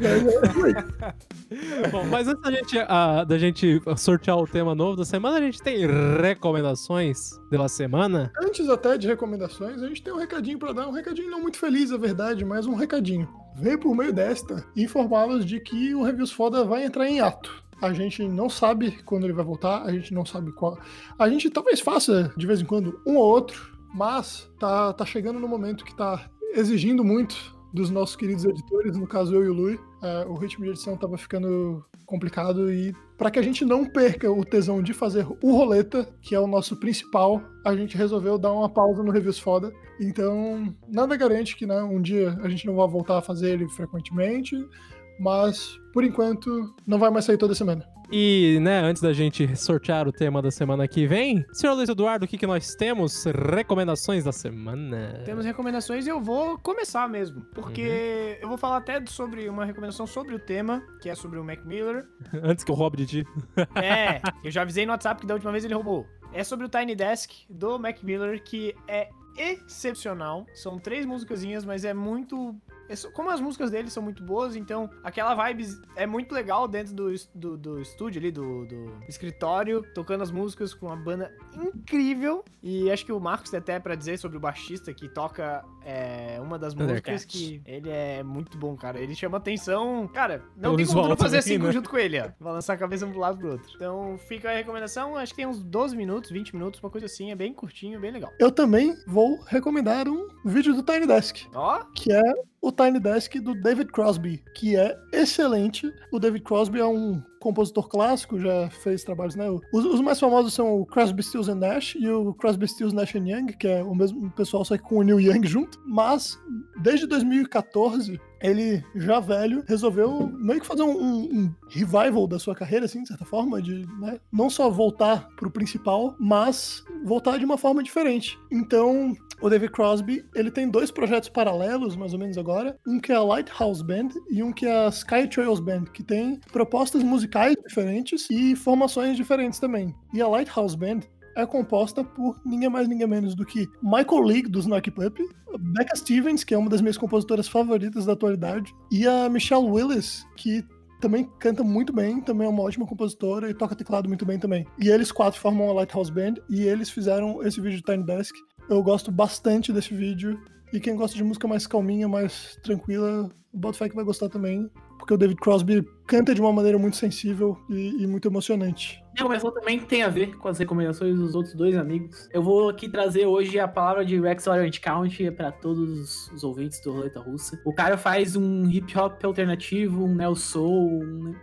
*laughs* Bom, mas antes da gente, ah, da gente sortear o tema novo da semana, a gente tem recomendações da semana. Antes até de recomendações, a gente tem um recadinho pra dar, um recadinho não muito feliz, é verdade, mas um recadinho. Venho por meio desta informá-los de que o Reviews Foda vai entrar em ato. A gente não sabe quando ele vai voltar, a gente não sabe qual. A gente talvez faça de vez em quando um ou outro, mas tá, tá chegando no momento que tá exigindo muito dos nossos queridos editores, no caso eu e o Lui. É, o ritmo de edição tava ficando complicado e para que a gente não perca o tesão de fazer o roleta, que é o nosso principal, a gente resolveu dar uma pausa no Reviews Foda. Então, nada garante que né, um dia a gente não vai voltar a fazer ele frequentemente, mas por enquanto não vai mais sair toda semana. E, né, antes da gente sortear o tema da semana que vem, senhor Luiz Eduardo, o que, que nós temos? Recomendações da semana. Temos recomendações e eu vou começar mesmo. Porque eu vou falar até sobre uma recomendação sobre o tema, que é sobre o Mac Miller. *laughs* Antes que eu roube de ti. É, eu já avisei no WhatsApp que da última vez ele roubou. É sobre o Tiny Desk do Mac Miller, que é excepcional. São três musicazinhas, mas é muito. É Como as músicas dele são muito boas, então aquela vibe é muito legal dentro do, do, do estúdio ali, do, do escritório, tocando as músicas com uma banda incrível. E acho que o Marcos tem até pra dizer sobre o baixista que toca é, uma das músicas que ele é muito bom, cara. Ele chama atenção. Cara, não Pelo tem como não fazer assim né? junto com ele, ó. Balançar a cabeça um pro lado pro outro. Então fica a recomendação. Acho que tem uns 12 minutos, 20 minutos, uma coisa assim. É bem curtinho, bem legal. Eu também vou recomendar um vídeo do Tiny Desk, Ó, que é o Tiny Desk do David Crosby, que é excelente. O David Crosby é um compositor clássico, já fez trabalhos, né? Os, os, mais famosos são o Crosby, Stills and Nash e o Crosby, Stills, Nash Young, que é o mesmo pessoal, só que com o Neil Young junto. Mas, desde 2014, ele, já velho, resolveu meio que fazer um, um, revival da sua carreira, assim, de certa forma, de né, não só voltar pro principal, mas voltar de uma forma diferente. Então, o David Crosby, ele tem dois projetos paralelos, mais ou menos agora, um que é a Lighthouse Band e um que é a Sky Trails Band, que tem propostas musicais diferentes e formações diferentes também. E a Lighthouse Band é composta por ninguém mais, ninguém menos do que Michael League, do Snarky Puppy, Becca Stevens, que é uma das minhas compositoras favoritas da atualidade, e a Michelle Willis, que também canta muito bem, também é uma ótima compositora e toca teclado muito bem também. E eles quatro formam a Lighthouse Band e eles fizeram esse vídeo de Tiny Desk. Eu gosto bastante desse vídeo. E quem gosta de música mais calminha, mais tranquila, o Botafé que vai gostar também. Porque o David Crosby canta de uma maneira muito sensível e, e muito emocionante. Minha recomendação também tem a ver com as recomendações dos outros dois amigos. Eu vou aqui trazer hoje a palavra de Rex Orange County para todos os ouvintes do Roleta Russa. O cara faz um hip hop alternativo, um neo soul, um,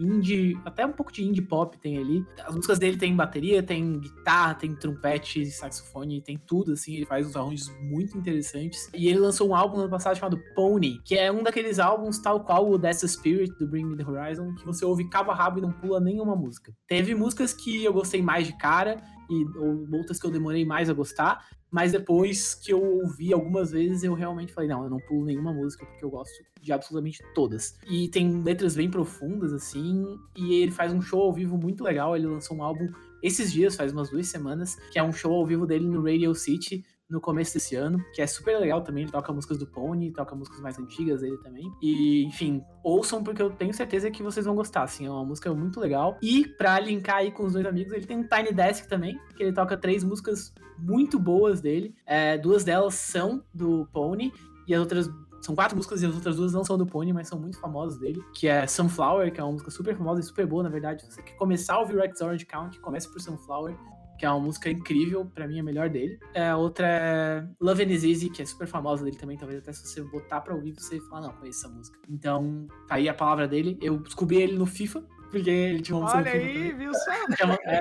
indie, até um pouco de indie pop tem ali. As músicas dele tem bateria, tem guitarra, tem trompete, saxofone, tem tudo assim. Ele faz uns arranjos muito interessantes. E ele lançou um álbum no ano passado chamado Pony, que é um daqueles álbuns tal qual o the Spirit do Bring Me the Horizon, que você ouve cabo a rabo e não pula nenhuma música. Teve músicas que eu gostei mais de cara e ou outras que eu demorei mais a gostar, mas depois que eu ouvi algumas vezes eu realmente falei, não, eu não pulo nenhuma música porque eu gosto de absolutamente todas. E tem letras bem profundas assim, e ele faz um show ao vivo muito legal, ele lançou um álbum esses dias, faz umas duas semanas, que é um show ao vivo dele no Radio City, no começo desse ano, que é super legal também. Ele toca músicas do Pony, toca músicas mais antigas dele também. E, enfim, ouçam porque eu tenho certeza que vocês vão gostar, assim. É uma música muito legal. E pra linkar aí com os dois amigos, ele tem um Tiny Desk também, que ele toca três músicas muito boas dele. É, duas delas são do Pony e as outras são quatro músicas e as outras duas não são do Pony, mas são muito famosas dele. Que é Sunflower, que é uma música super famosa e super boa, na verdade. Se você quer começar a ouvir Rex Orange Count, comece por Sunflower que é uma música incrível, para mim é a melhor dele. É, outra é Love and Is Easy, que é super famosa dele também, talvez até se você botar pra ouvir, você falar, não, conheço essa música. Então, tá aí a palavra dele. Eu descobri ele no FIFA, porque ele tinha uma música Olha aí, viu só? *laughs* Chama, é,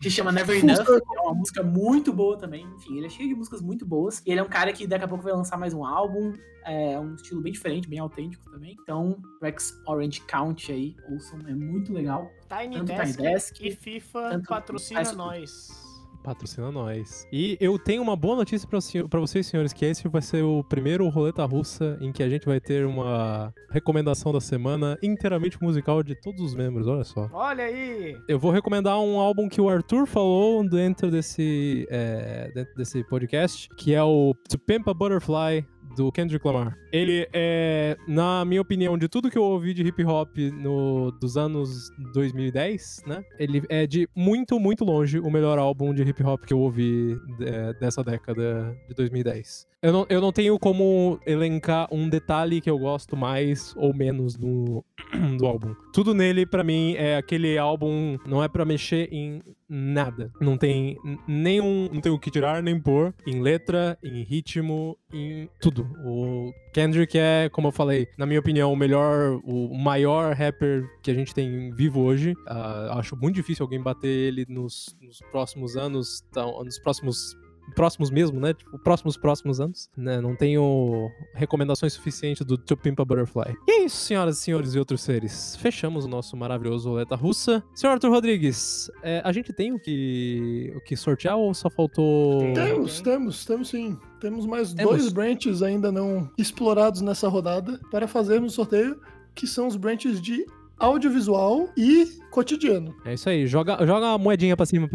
que chama Never Enough, que é uma música muito boa também. Enfim, ele é cheio de músicas muito boas. E ele é um cara que daqui a pouco vai lançar mais um álbum. É um estilo bem diferente, bem autêntico também. Então, Rex Orange Count aí, ouçam, é muito legal. Tiny, tanto Desk, Tiny Desk e FIFA patrocina nós patrocina nós. E eu tenho uma boa notícia para vocês, senhores, que esse vai ser o primeiro roleta russa em que a gente vai ter uma recomendação da semana inteiramente musical de todos os membros, olha só. Olha aí! Eu vou recomendar um álbum que o Arthur falou dentro desse, é, dentro desse podcast, que é o To Pimp a Butterfly, do Kendrick Lamar. Ele é, na minha opinião, de tudo que eu ouvi de hip hop no, dos anos 2010, né? Ele é de muito, muito longe o melhor álbum de hip hop que eu ouvi de, dessa década de 2010. Eu não, eu não tenho como elencar um detalhe que eu gosto mais ou menos do, *clears throat* do álbum. Tudo nele, para mim, é aquele álbum. Não é para mexer em nada. Não tem nenhum. Não tem o que tirar nem pôr. Em letra, em ritmo, em tudo. O Kendrick é, como eu falei, na minha opinião, o melhor, o maior rapper que a gente tem vivo hoje. Uh, acho muito difícil alguém bater ele nos, nos próximos anos, tão, nos próximos próximos mesmo, né? Tipo, próximos, próximos anos. Né? Não tenho recomendações suficientes do To Pimp a Butterfly. E é isso, senhoras e senhores e outros seres. Fechamos o nosso maravilhoso roleta russa. Senhor Arthur Rodrigues, é, a gente tem o que, o que sortear ou só faltou... Temos, temos, temos sim. Temos mais temos. dois branches ainda não explorados nessa rodada para fazermos o sorteio, que são os branches de audiovisual e cotidiano. É isso aí, joga, joga uma moedinha pra cima.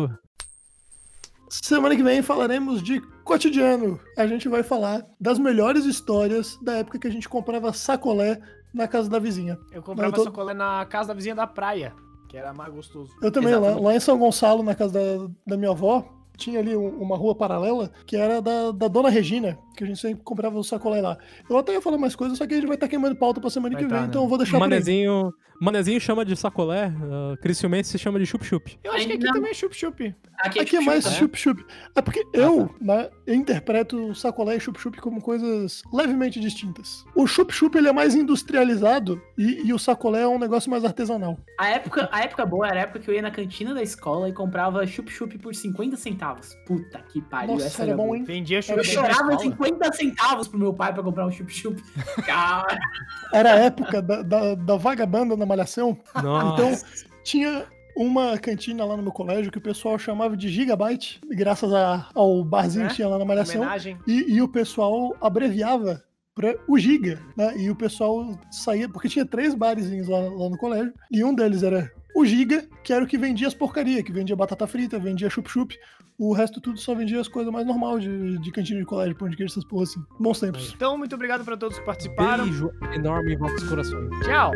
Semana que vem falaremos de cotidiano. A gente vai falar das melhores histórias da época que a gente comprava sacolé na casa da vizinha. Eu comprava tô... sacolé na casa da vizinha da praia, que era mais gostoso. Eu também, lá, lá, em São Gonçalo, na casa da, da minha avó, tinha ali uma rua paralela que era da, da Dona Regina, que a gente sempre comprava o sacolé lá. Eu até ia falar mais coisas, só que a gente vai estar queimando pauta pra semana Vai que tá, vem, né? então eu vou deixar. Manezinho, Manezinho chama de sacolé, uh, Criciumense se chama de chup-chup. Eu acho que aqui Não. também é chup-chup. Aqui, Aqui é tipo, mais chupa, né? chup-chup. É porque eu, né, eu interpreto sacolé e chup-chup como coisas levemente distintas. O chup-chup ele é mais industrializado e, e o sacolé é um negócio mais artesanal. A época, a época boa era a época que eu ia na cantina da escola e comprava chup-chup por 50 centavos. Puta que pariu, Nossa, essa era era bom, boa. hein? Vendia Eu chup-chup chorava. 50 centavos pro meu pai pra comprar um chup-chup. *laughs* Cara, Era a época da, da, da vagabanda na malhação. Nossa. Então, tinha uma cantina lá no meu colégio que o pessoal chamava de Gigabyte, graças a- ao barzinho É? que tinha lá na malhação. E, e o pessoal abreviava para o Giga, né? E o pessoal saía, porque tinha três barezinhos lá, lá no colégio, e um deles era o Giga, que era o que vendia as porcaria, que vendia batata frita, vendia chup-chup. O resto tudo só vendia as coisas mais normais de, de cantina de colégio, pão de queijo, essas porras assim. Bons tempos. Então, muito obrigado pra todos que participaram. Beijo enorme em vossos corações. Tchau.